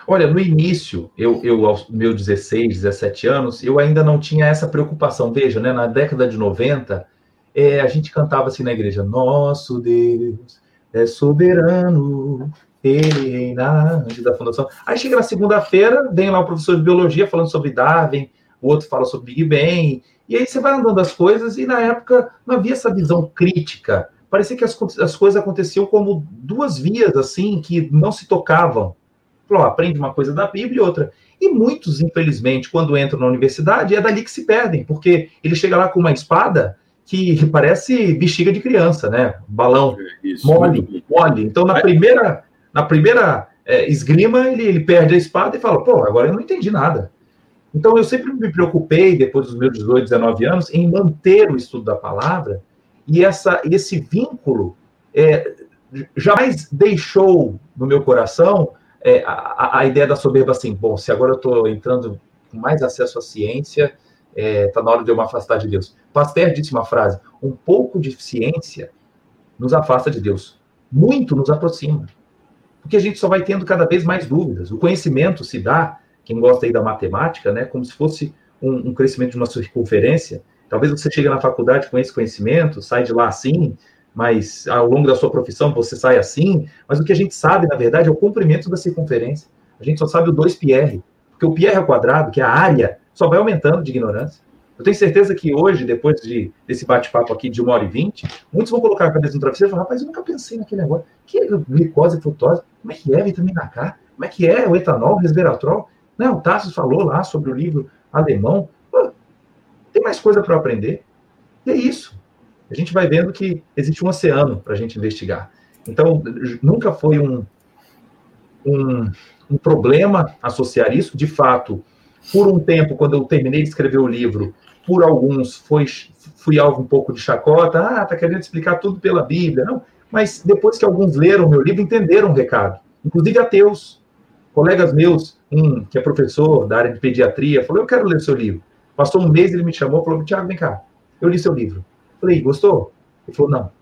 Olha, no início, eu, eu aos meus 16, 17 anos, eu ainda não tinha essa preocupação. Veja, né, na década de 90, é, a gente cantava assim na igreja: Nosso Deus é soberano, ele reina antes da fundação. Aí chega na segunda-feira, vem lá o professor de biologia falando sobre Darwin, o outro fala sobre Big Bang, e aí você vai andando as coisas, e na época não havia essa visão crítica. Parecia que as, as coisas aconteciam como duas vias, assim, que não se tocavam. Falou, aprende uma coisa da Bíblia e outra. E muitos, infelizmente, quando entram na universidade, é dali que se perdem, porque ele chega lá com uma espada que [LAUGHS] parece bexiga de criança, né? Balão Isso, mole, mole. Então, na primeira, na primeira é, esgrima, ele, ele perde a espada e fala, pô, agora eu não entendi nada. Então, eu sempre me preocupei, depois dos meus 18, 19 anos, em manter o estudo da palavra e essa, esse vínculo é, jamais deixou no meu coração é, a, a, ideia da soberba assim, bom, se agora eu estou entrando com mais acesso à ciência, está é, tá na hora de eu me afastar de Deus. Pasteur disse uma frase: um pouco de ciência nos afasta de Deus, muito nos aproxima. Porque a gente só vai tendo cada vez mais dúvidas. O conhecimento se dá, quem gosta aí da matemática, né, como se fosse um, um crescimento de uma circunferência. Talvez você chegue na faculdade com esse conhecimento, sai de lá assim, mas ao longo da sua profissão você sai assim. Mas o que a gente sabe, na verdade, é o comprimento da circunferência. A gente só sabe o 2πr, porque o πr ao quadrado, que é a área, só vai aumentando de ignorância. Eu tenho certeza que hoje, depois de, desse bate-papo aqui de uma hora e vinte, muitos vão colocar a cabeça no travesseiro e falar, rapaz, eu nunca pensei naquele negócio. que glicose frutose? Como é que é vitamina K? Como é que é o etanol, resveratrol? Né, o Tassos falou lá sobre o livro alemão. Pô, tem mais coisa para aprender. E é isso. A gente vai vendo que existe um oceano para a gente investigar. Então, nunca foi um, um, um problema associar isso. De fato, por um tempo, quando eu terminei de escrever o livro, por alguns foi, fui alvo um pouco de chacota. Ah, tá querendo explicar tudo pela Bíblia. Não, mas depois que alguns leram o meu livro, entenderam o recado. Inclusive ateus. Colegas meus, um que é professor da área de pediatria, falou: Eu quero ler seu livro. Passou um mês, ele me chamou e falou: Tiago, vem cá, eu li seu livro. Falei: Gostou? Ele falou: Não.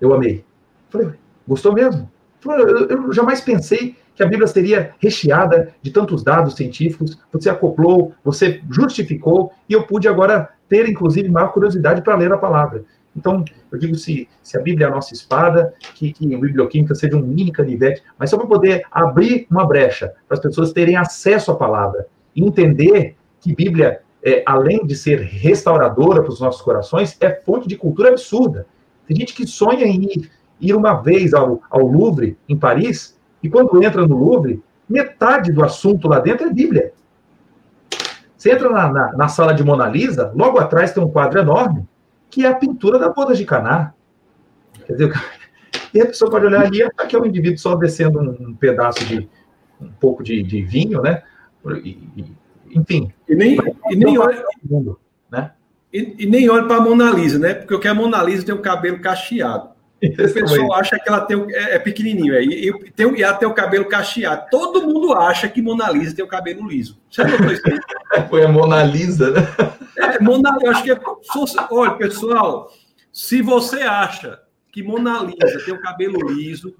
Eu amei. Falei: Gostou mesmo? Eu, eu jamais pensei que a Bíblia seria recheada de tantos dados científicos, você acoplou, você justificou, e eu pude agora ter, inclusive, maior curiosidade para ler a palavra. Então, eu digo, se, se a Bíblia é a nossa espada, que, que a biblioquímica seja um mini canivete, mas só para poder abrir uma brecha, para as pessoas terem acesso à palavra, entender que Bíblia, é, além de ser restauradora para os nossos corações, é fonte de cultura absurda. Tem gente que sonha em ir, ir uma vez ao, ao Louvre, em Paris, e quando entra no Louvre, metade do assunto lá dentro é Bíblia. Você entra na, na, na, sala de Mona Lisa, logo atrás tem um quadro enorme, que é a pintura da boda de Caná. Quer dizer, [LAUGHS] e a pessoa pode olhar ali, aqui é um indivíduo só descendo um, pedaço de, um pouco de, de vinho, né? E, e, enfim. E nem, e nem olha, mundo, né? E, e nem olha para a Mona Lisa, né? Porque o que a Mona Lisa tem o cabelo cacheado. O pessoal acha que ela tem é, é pequenininho, é, e, e, tem, e ela tem o cabelo cacheado. Todo mundo acha que Mona Lisa tem o cabelo liso. Você notou isso aí? [LAUGHS] Foi a Mona Lisa, né? É, Mona Lisa, acho que é. Olha, pessoal, se você acha que Mona Lisa tem o cabelo liso,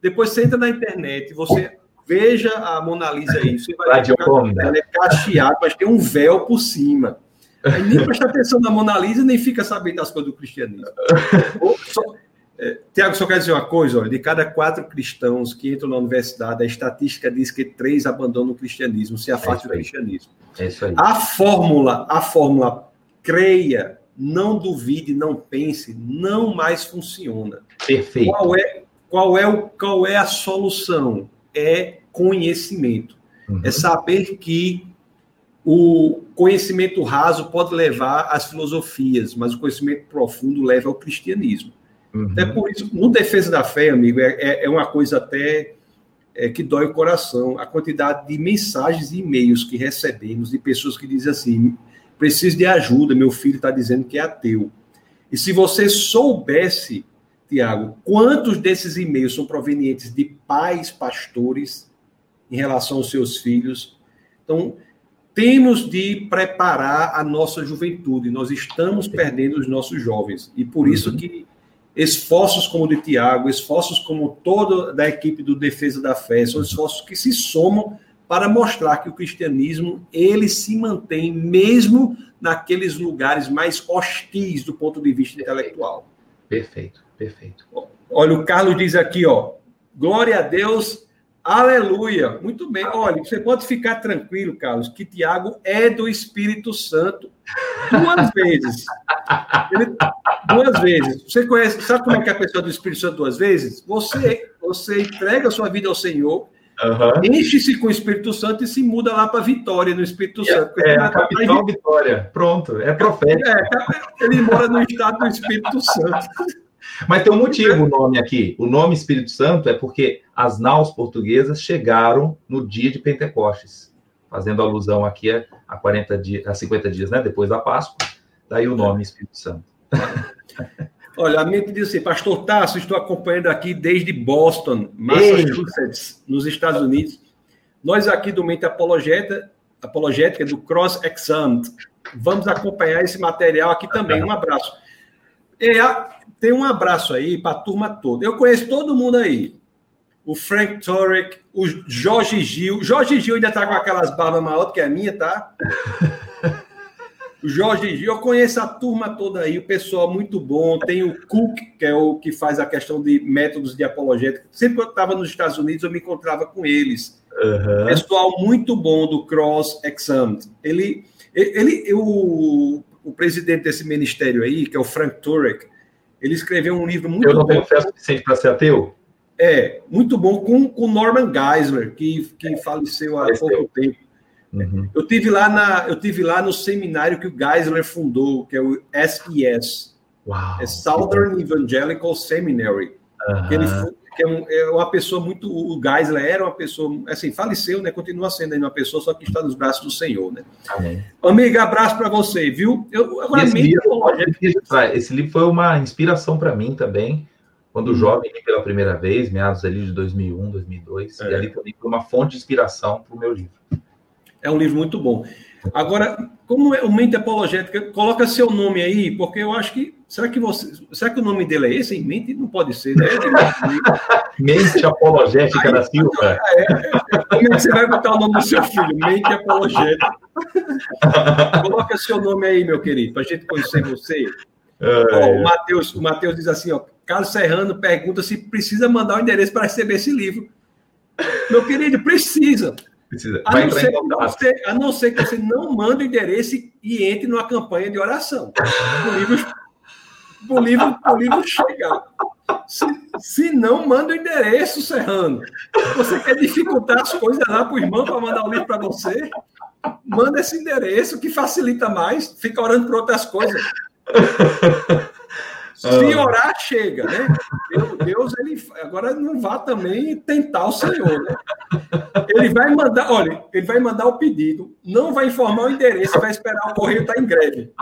depois você entra na internet, você veja a Mona Lisa aí, você vai ver que ela é cacheado, mas tem um véu por cima. Aí nem presta atenção na Mona Lisa, nem fica sabendo das coisas do cristianismo. [LAUGHS] É, Tiago, só quer dizer uma coisa: olha, de cada quatro cristãos que entram na universidade, a estatística diz que três abandonam o cristianismo, se afastam é do cristianismo. É isso aí. A fórmula, a fórmula creia, não duvide, não pense, não mais funciona. Perfeito. Qual é, qual é, o, qual é a solução? É conhecimento. Uhum. É saber que o conhecimento raso pode levar às filosofias, mas o conhecimento profundo leva ao cristianismo. Uhum. É por isso, no Defesa da Fé, amigo, é, é, é uma coisa até é, que dói o coração. A quantidade de mensagens e e-mails que recebemos de pessoas que dizem assim: preciso de ajuda, meu filho está dizendo que é ateu. E se você soubesse, Tiago, quantos desses e-mails são provenientes de pais pastores em relação aos seus filhos. Então, temos de preparar a nossa juventude. Nós estamos perdendo os nossos jovens. E por isso uhum. que esforços como o de Tiago, esforços como toda da equipe do Defesa da Fé, são esforços que se somam para mostrar que o cristianismo ele se mantém mesmo naqueles lugares mais hostis do ponto de vista intelectual. Perfeito, perfeito. Olha, o Carlos diz aqui, ó, Glória a Deus. Aleluia. Muito bem. Olha, você pode ficar tranquilo, Carlos, que Tiago é do Espírito Santo duas vezes. Ele, duas vezes. Você conhece, sabe como é que é a pessoa do Espírito Santo duas vezes? Você, você entrega a sua vida ao Senhor, uhum. enche-se com o Espírito Santo e se muda lá para Vitória, no Espírito é, Santo. É, a capital Vitória. Pronto, é profético. É, ele mora no estado do Espírito Santo. Mas tem um motivo o nome aqui. O nome Espírito Santo é porque as naus portuguesas chegaram no dia de Pentecostes, fazendo alusão aqui a, 40 dias, a 50 dias, né, depois da Páscoa. Daí o nome Espírito Santo. [LAUGHS] Olha, a mente diz assim, Pastor Tasso, estou acompanhando aqui desde Boston, Massachusetts, nos Estados Unidos. Nós aqui do Mente Apologeta, Apologética, do Cross Exam, vamos acompanhar esse material aqui também. Um abraço. E, tem um abraço aí para a turma toda. Eu conheço todo mundo aí. O Frank Turek, o Jorge Gil. Jorge Gil ainda está com aquelas barbas maiores que a minha, tá? O Jorge Gil, eu conheço a turma toda aí, o pessoal muito bom. Tem o Cook, que é o que faz a questão de métodos de apologética. Sempre que eu estava nos Estados Unidos, eu me encontrava com eles. Uhum. Pessoal muito bom do Cross Exam. Ele, ele, o, o presidente desse ministério aí, que é o Frank Turek, ele escreveu um livro muito Eu não tenho fé suficiente para ser ateu? É, muito bom, com o Norman Geisler, que, que faleceu há pouco tempo. Uhum. Eu tive lá na, eu tive lá no seminário que o Geisler fundou, que é o SES, Uau, é Southern Evangelical Seminary. Uhum. Ele que é, um, é, uma pessoa muito. O Geisler era uma pessoa, assim, faleceu, né? Continua sendo ainda uma pessoa, só que está nos braços do Senhor, né? Amém. Amiga, abraço para você, viu? Eu, agora, esse, livro, esse livro foi uma inspiração para mim também quando hum. jovem li pela primeira vez, meados ali de 2001, 2002, é. e ali também foi uma fonte de inspiração para o meu livro. É um livro muito bom. Agora, como é o mente apologética, coloca seu nome aí, porque eu acho que. Será que você. Será que o nome dele é esse? Mente não pode ser, né? [LAUGHS] mente apologética aí, da Silva. É, é, como é que você vai botar o nome do seu filho? Mente apologética. coloca seu nome aí, meu querido, para a gente conhecer você. [LAUGHS] É, o Matheus, o Matheus diz assim, ó, Carlos Serrano pergunta se precisa mandar o endereço para receber esse livro. Meu querido, precisa. Precisa. A não, ser que você, a não ser que você não mande o endereço e entre numa campanha de oração. O livro, o livro, o livro chegar. Se, se não, manda o endereço, Serrano. Você quer dificultar as coisas lá para o irmão para mandar o livro para você? Manda esse endereço que facilita mais. Fica orando por outras coisas. Se ah. orar, chega, né? Deus, ele agora não vá também tentar o Senhor, né? Ele vai mandar, olha, ele vai mandar o pedido, não vai informar o endereço, vai esperar o correio estar tá em greve.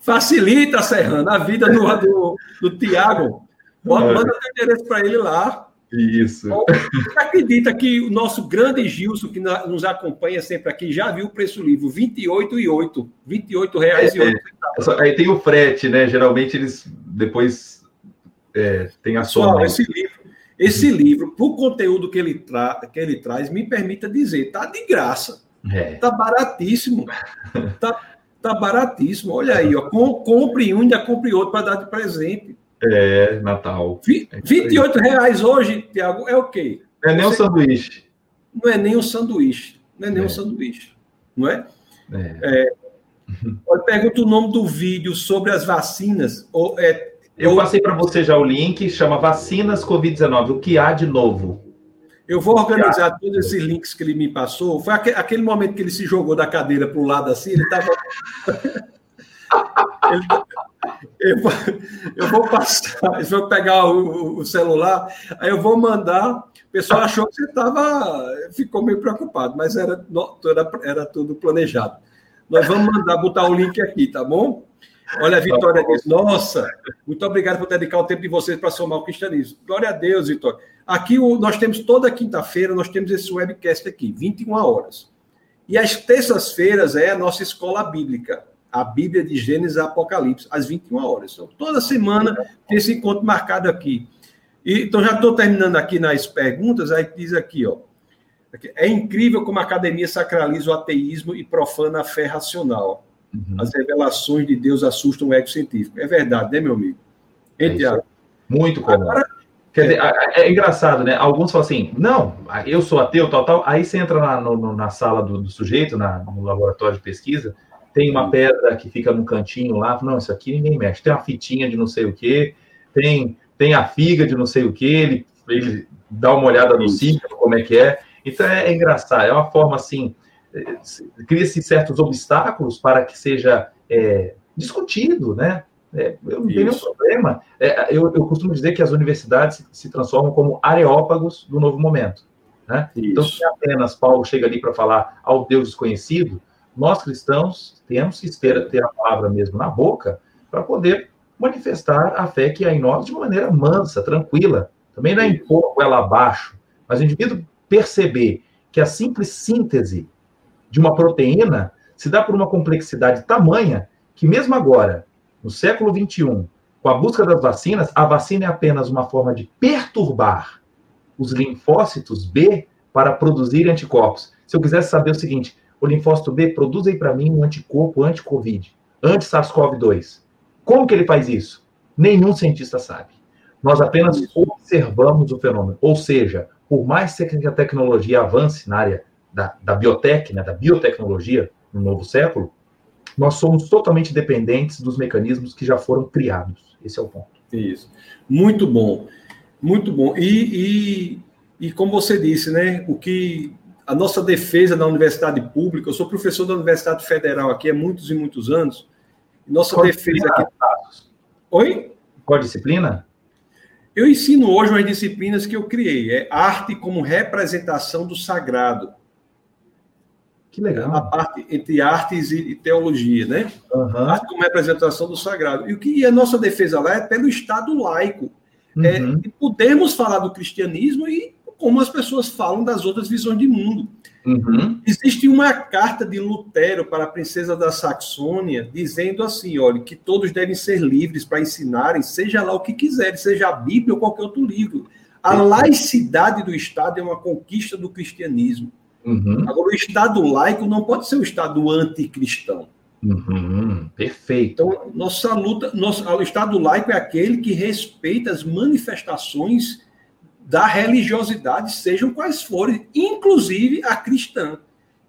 Facilita, Serrano, a vida do, do, do Tiago. Manda o endereço para ele lá, isso. Você acredita que o nosso grande Gilson, que nos acompanha sempre aqui, já viu o preço livre? R$ 28,08. R$ 28,08. É, aí tem o frete, né? Geralmente eles depois é, tem a soma. esse livro, esse livro, para o conteúdo que ele, tra que ele traz, me permita dizer, tá de graça. É. Tá baratíssimo. [LAUGHS] tá, tá baratíssimo. Olha aí, ó. Com, compre um, ainda compre outro para dar de presente. É, Natal. 28 reais hoje, Tiago, é o quê? Não é nem Você... um sanduíche. Não é nem um sanduíche. Não é nem é. um sanduíche. Não é? é. é. Eu pergunto o nome do vídeo sobre as vacinas. Ou, é, eu passei para você já o link, chama Vacinas Covid-19. O que há de novo? Eu vou organizar todos esses links que ele me passou. Foi aquele momento que ele se jogou da cadeira para o lado assim, ele estava. [LAUGHS] ele, eu, vou, eu vou passar, eu [LAUGHS] vou pegar o, o, celular, aí eu vou mandar. O pessoal achou que você estava. Ficou meio preocupado, mas era, era, era tudo planejado. Nós vamos mandar, botar o link aqui, tá bom? Olha, a Vitória diz: Nossa, muito obrigado por dedicar o tempo de vocês para somar o cristianismo. Glória a Deus, Vitória. Aqui nós temos toda quinta-feira, nós temos esse webcast aqui, 21 horas. E às terças-feiras é a nossa escola bíblica a Bíblia de Gênesis e Apocalipse, às 21 horas. Então, toda semana tem esse encontro marcado aqui. E, então, já estou terminando aqui nas perguntas, aí diz aqui, ó. É incrível como a academia sacraliza o ateísmo e profana a fé racional. Uhum. As revelações de Deus assustam o ego científico. É verdade, né, meu amigo? Hein, é Muito comum. Agora, Quer dizer, é, é, engraçado, né? Alguns falam assim, não, eu sou ateu, tal, tal. Aí você entra na, no, na sala do, do sujeito, na, no laboratório de pesquisa, tem uma pedra que fica no cantinho lá, não, isso aqui ninguém mexe. Tem uma fitinha de não sei o quê, tem, tem a figa de não sei o quê, ele, ele dá uma olhada no sítio, como é que é. Então é, é engraçado, é uma forma assim, é, cria-se certos obstáculos para que seja é, discutido, né? É, eu não tenho nenhum problema. É, eu, eu, costumo dizer que as universidades se, se transformam como areópagos do novo momento. Né? Então, se apenas Paulo chega ali para falar ao Deus desconhecido, nós cristãos temos que ter, ter a palavra mesmo na boca para poder manifestar a fé que há em nós de uma maneira mansa, tranquila. Também não é impor ela abaixo, mas o indivíduo perceber que a simples síntese de uma proteína se dá por uma complexidade tamanha que, mesmo agora, no século XXI, com a busca das vacinas, a vacina é apenas uma forma de perturbar os linfócitos B para produzir anticorpos. Se eu quisesse saber o seguinte, o linfócito B produz aí para mim um anticorpo anti-Covid, anti-SARS-CoV-2. Como que ele faz isso? Nenhum cientista sabe. Nós apenas observamos o fenômeno. Ou seja, por mais que a tecnologia avance na área da, da biotec, né, da biotecnologia no novo século, nós somos totalmente dependentes dos mecanismos que já foram criados. Esse é o ponto. Isso. Muito bom. Muito bom. E, e, e como você disse, né, o que a nossa defesa na universidade pública, eu sou professor da Universidade Federal aqui há muitos e muitos anos, nossa Qual defesa aqui. Oi? Qual disciplina? Eu ensino hoje umas disciplinas que eu criei. É arte como representação do sagrado. Que legal. A parte entre artes e teologia, né? Uhum. Arte como representação do sagrado. E o que a nossa defesa lá é pelo Estado laico. É, uhum. É, podemos falar do cristianismo e como as pessoas falam das outras visões de mundo. Uhum. Existe uma carta de Lutero para a princesa da Saxônia, dizendo assim: olha, que todos devem ser livres para ensinarem, seja lá o que quiserem, seja a Bíblia ou qualquer outro livro. A laicidade do Estado é uma conquista do cristianismo. Uhum. Agora, o Estado laico não pode ser o Estado anticristão. Uhum. Perfeito. Então, nossa luta, nosso, o Estado laico é aquele que respeita as manifestações da religiosidade, sejam quais forem, inclusive a cristã.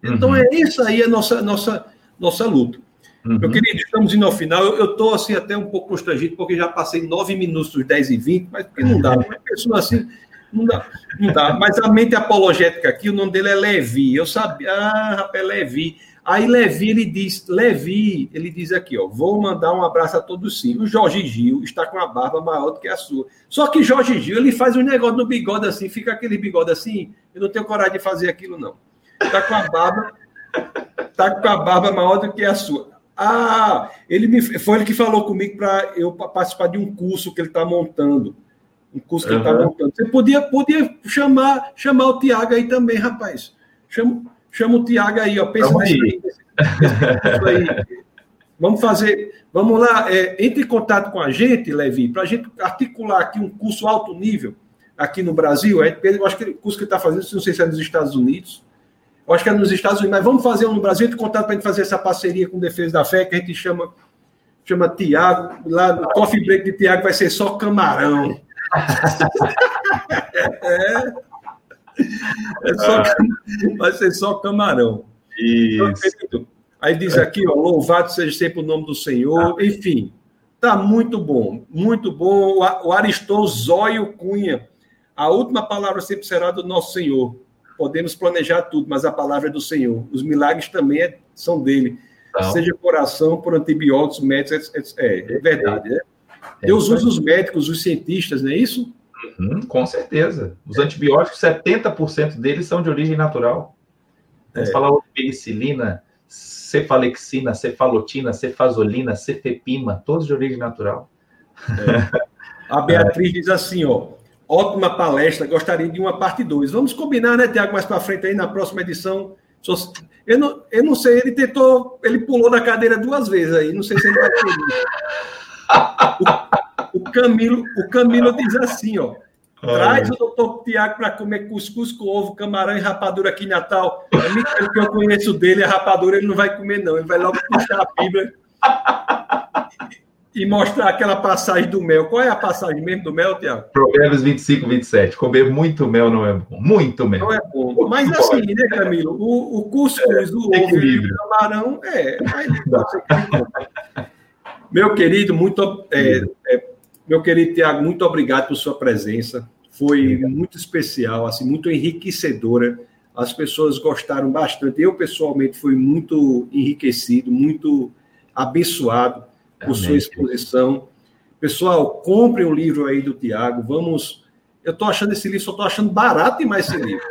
Então, uhum. é essa aí a nossa, nossa, nossa luta. Uhum. Meu querido, estamos indo ao final. Eu estou assim, até um pouco constrangido, porque já passei nove minutos dos 10 e 20, mas porque não dá. Uma pessoa assim, não dá, não dá. Mas a mente apologética aqui, o nome dele é Levi. Eu sabia, ah, rapaz, é Levi. Aí Levi, ele diz, Levi, ele diz aqui, ó, vou mandar um abraço a todos sim. O Jorge Gil está com a barba maior do que a sua. Só que Jorge Gil, ele faz um negócio no bigode assim, fica aquele bigode assim, eu não tenho coragem de fazer aquilo não. Está com a barba, tá com a barba maior do que a sua. Ah, ele me, foi ele que falou comigo para eu participar de um curso que ele está montando um curso que uhum. ele está montando. Você podia, podia chamar, chamar o Tiago aí também, rapaz. Chama, chama o Tiago aí, ó. Pensa nisso aí. aí. Vamos fazer, vamos lá, é, entre em contato com a gente, Levi, para a gente articular aqui um curso alto nível aqui no Brasil. É, eu acho que o curso que ele está fazendo, não sei se é nos Estados Unidos, eu acho que é nos Estados Unidos, mas vamos fazer um no Brasil, entre em contato para a gente fazer essa parceria com Defesa da Fé, que a gente chama, chama Tiago, lá no Coffee Break de Tiago vai ser só camarão [LAUGHS] é. É só, vai ser só camarão. Isso. Aí diz aqui, ó, louvado seja sempre o nome do Senhor. Enfim, tá muito bom, muito bom. O Ariston Zóio Cunha. A última palavra sempre será do nosso Senhor. Podemos planejar tudo, mas a palavra é do Senhor. Os milagres também é, são dele. Então. Seja coração, por antibióticos, médicos, é, é verdade, né? É Deus usa os médicos, os cientistas, não é isso? Uhum, com certeza. Os antibióticos, 70% deles são de origem natural. Vamos é. falar de penicilina, cefalexina, cefalotina, cefazolina, cefepima, todos de origem natural. É. A Beatriz diz assim, ó, ótima palestra, gostaria de uma parte 2. Vamos combinar, né, Tiago, mais para frente aí, na próxima edição. Eu não, eu não sei, ele tentou, ele pulou da cadeira duas vezes aí, não sei se ele vai [LAUGHS] ter. O, Camilo, o Camilo diz assim, ó. Traz o doutor Tiago para comer cuscuz com ovo, camarão e rapadura aqui em Natal. É o que eu conheço dele, a rapadura ele não vai comer, não. Ele vai logo puxar a Bíblia e mostrar aquela passagem do mel. Qual é a passagem mesmo do mel, Tiago? Provérbios 25, 27. Comer muito mel não é bom. Muito mel. Não é bom. Mas assim, né, Camilo? O, o cuscuz, o ovo e o camarão, é. Meu querido, muito. É, é, meu querido Tiago, muito obrigado por sua presença. Foi muito especial, assim, muito enriquecedora. As pessoas gostaram bastante. Eu, pessoalmente, fui muito enriquecido, muito abençoado por Amém. sua exposição. Pessoal, comprem o livro aí do Tiago. Vamos. Eu estou achando esse livro, só estou achando barato demais esse livro.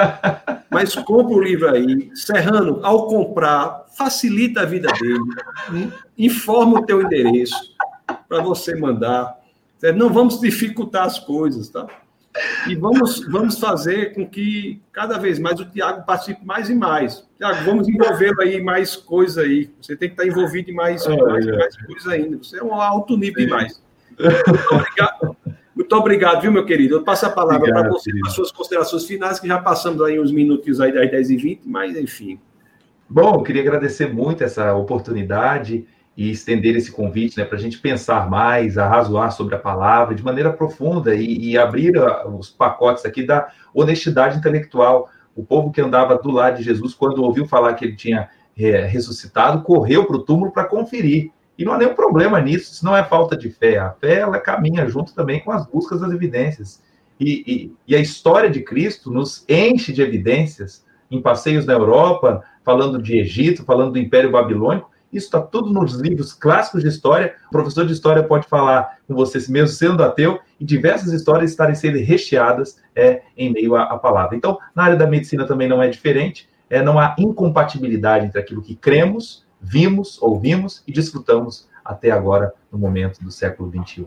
[LAUGHS] Mas compre o livro aí. Serrano, ao comprar, facilita a vida dele. Informa o teu endereço para você mandar. Não vamos dificultar as coisas, tá? E vamos, vamos fazer com que cada vez mais o Tiago participe mais e mais. Tiago, vamos envolvê-lo aí mais coisa aí. Você tem que estar envolvido em mais, é, mais, é. mais coisa ainda. Você é um alto nível demais. Muito obrigado. Muito obrigado, viu, meu querido? Eu passo a palavra para você, para suas considerações finais, que já passamos aí uns minutinhos aí das 10 e 20 mas enfim. Bom, eu queria agradecer muito essa oportunidade e estender esse convite né, para a gente pensar mais, arrazoar sobre a palavra de maneira profunda e, e abrir a, os pacotes aqui da honestidade intelectual. O povo que andava do lado de Jesus, quando ouviu falar que ele tinha é, ressuscitado, correu para o túmulo para conferir. E não há nenhum problema nisso, isso não é falta de fé. A fé ela caminha junto também com as buscas das evidências. E, e, e a história de Cristo nos enche de evidências em passeios na Europa, falando de Egito, falando do Império Babilônico, isso está tudo nos livros clássicos de história. O professor de história pode falar com vocês, mesmo sendo ateu, e diversas histórias estarem sendo recheadas é, em meio à, à, palavra. Então, na área da medicina também não é diferente. É, não há incompatibilidade entre aquilo que cremos, vimos, ouvimos e desfrutamos até agora, no momento do século XXI.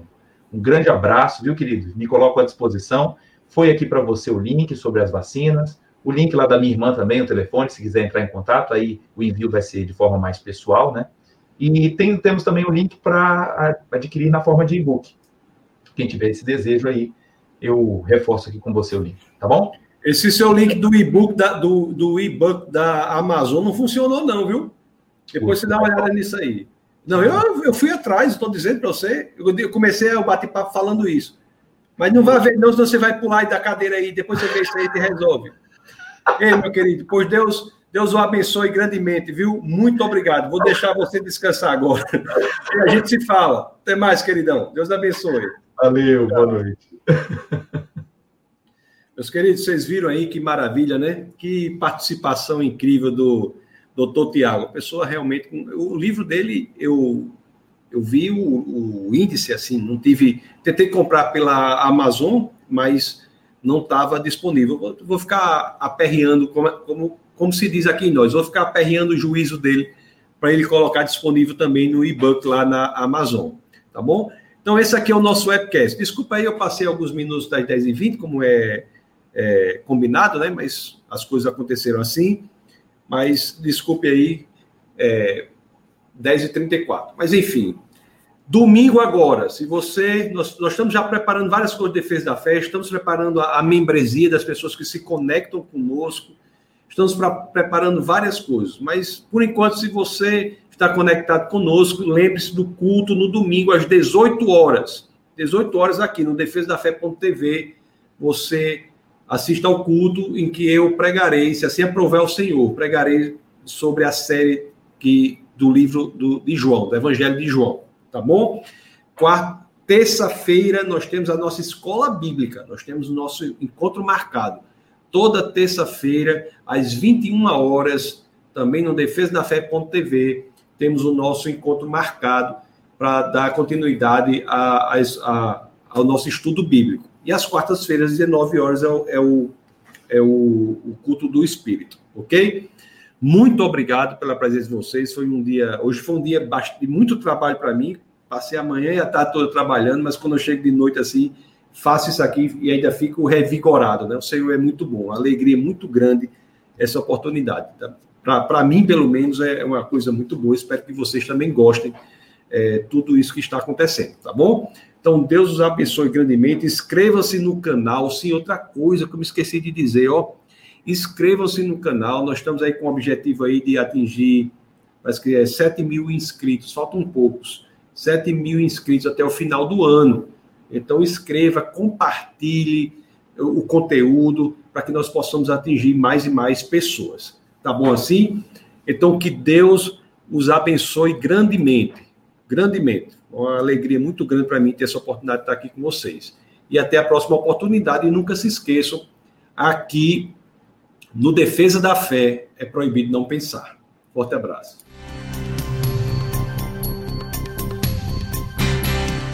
Um grande abraço, viu, querido? Me coloco à disposição. Foi aqui para você o link sobre as vacinas o link lá da minha irmã também, o telefone, se quiser entrar em contato, aí o envio vai ser de forma mais pessoal, né? E tem, temos também o link para adquirir na forma de e-book. Quem tiver esse desejo aí, eu reforço aqui com você o link, tá bom? Esse seu link do e-book da, do, do e-book da Amazon não funcionou, não, viu? Depois você dá uma olhada nisso aí. Não, eu, eu fui atrás, estou dizendo para você. Eu comecei o bate-papo falando isso. Mas não vai ver, não, senão você vai pular aí da cadeira aí, depois você vê isso aí e resolve. Ei, meu querido, pois Deus, Deus o abençoe grandemente, viu? Muito obrigado. Vou deixar você descansar agora. E a gente se fala. Até mais, queridão. Deus abençoe. Valeu, boa noite. Meus queridos, vocês viram aí que maravilha, né? Que participação incrível do doutor Tiago. Pessoa realmente. O livro dele, eu, eu vi o, o índice, assim, não tive. Tentei comprar pela Amazon, mas não estava disponível. Vou, vou, ficar aperreando, como, como, como se diz aqui em nós, vou ficar aperreando o juízo dele para ele colocar disponível também no e-book lá na Amazon, tá bom? Então, esse aqui é o nosso webcast. Desculpa aí, eu passei alguns minutos das 10 e 20 como é, é combinado, né? Mas as coisas aconteceram assim. Mas desculpe aí, é, 10 e 34 Mas, enfim, Domingo agora, se você. Nós, nós, estamos já preparando várias coisas de defesa da fé, estamos preparando a, a membresia das pessoas que se conectam conosco, estamos pra, preparando várias coisas. Mas, por enquanto, se você está conectado conosco, lembre-se do culto no domingo às 18 horas. 18 horas aqui no defesadafé.tv. Você assista ao culto em que eu pregarei, se assim aprover o Senhor, pregarei sobre a série que, do livro do, de João, do Evangelho de João tá bom? Quarta, terça-feira nós temos a nossa escola bíblica, nós temos o nosso encontro marcado. Toda terça-feira, às 21 horas, também no defesa da fé.tv, temos o nosso encontro marcado para dar continuidade a, a, a, ao nosso estudo bíblico. E às quartas-feiras, às 19 horas, é o, é, o, é o culto do Espírito, ok? Muito obrigado pela presença de vocês. Foi um dia, hoje foi um dia de muito trabalho para mim. Passei a manhã e a tarde toda trabalhando, mas quando eu chego de noite assim, faço isso aqui e ainda fico revigorado, né? O Senhor é muito bom, alegria é muito grande essa oportunidade. Tá? Para mim, pelo menos, é uma coisa muito boa. Espero que vocês também gostem é, tudo isso que está acontecendo, tá bom? Então, Deus os abençoe grandemente. Inscreva-se no canal. Sim, outra coisa que eu me esqueci de dizer, ó Inscrevam-se no canal, nós estamos aí com o objetivo aí de atingir, parece que é 7 mil inscritos, faltam poucos. 7 mil inscritos até o final do ano. Então, escreva, compartilhe o conteúdo para que nós possamos atingir mais e mais pessoas. Tá bom assim? Então, que Deus os abençoe grandemente, grandemente. Uma alegria muito grande para mim ter essa oportunidade de estar aqui com vocês. E até a próxima oportunidade. E nunca se esqueçam, aqui no Defesa da Fé é proibido não pensar. Forte abraço.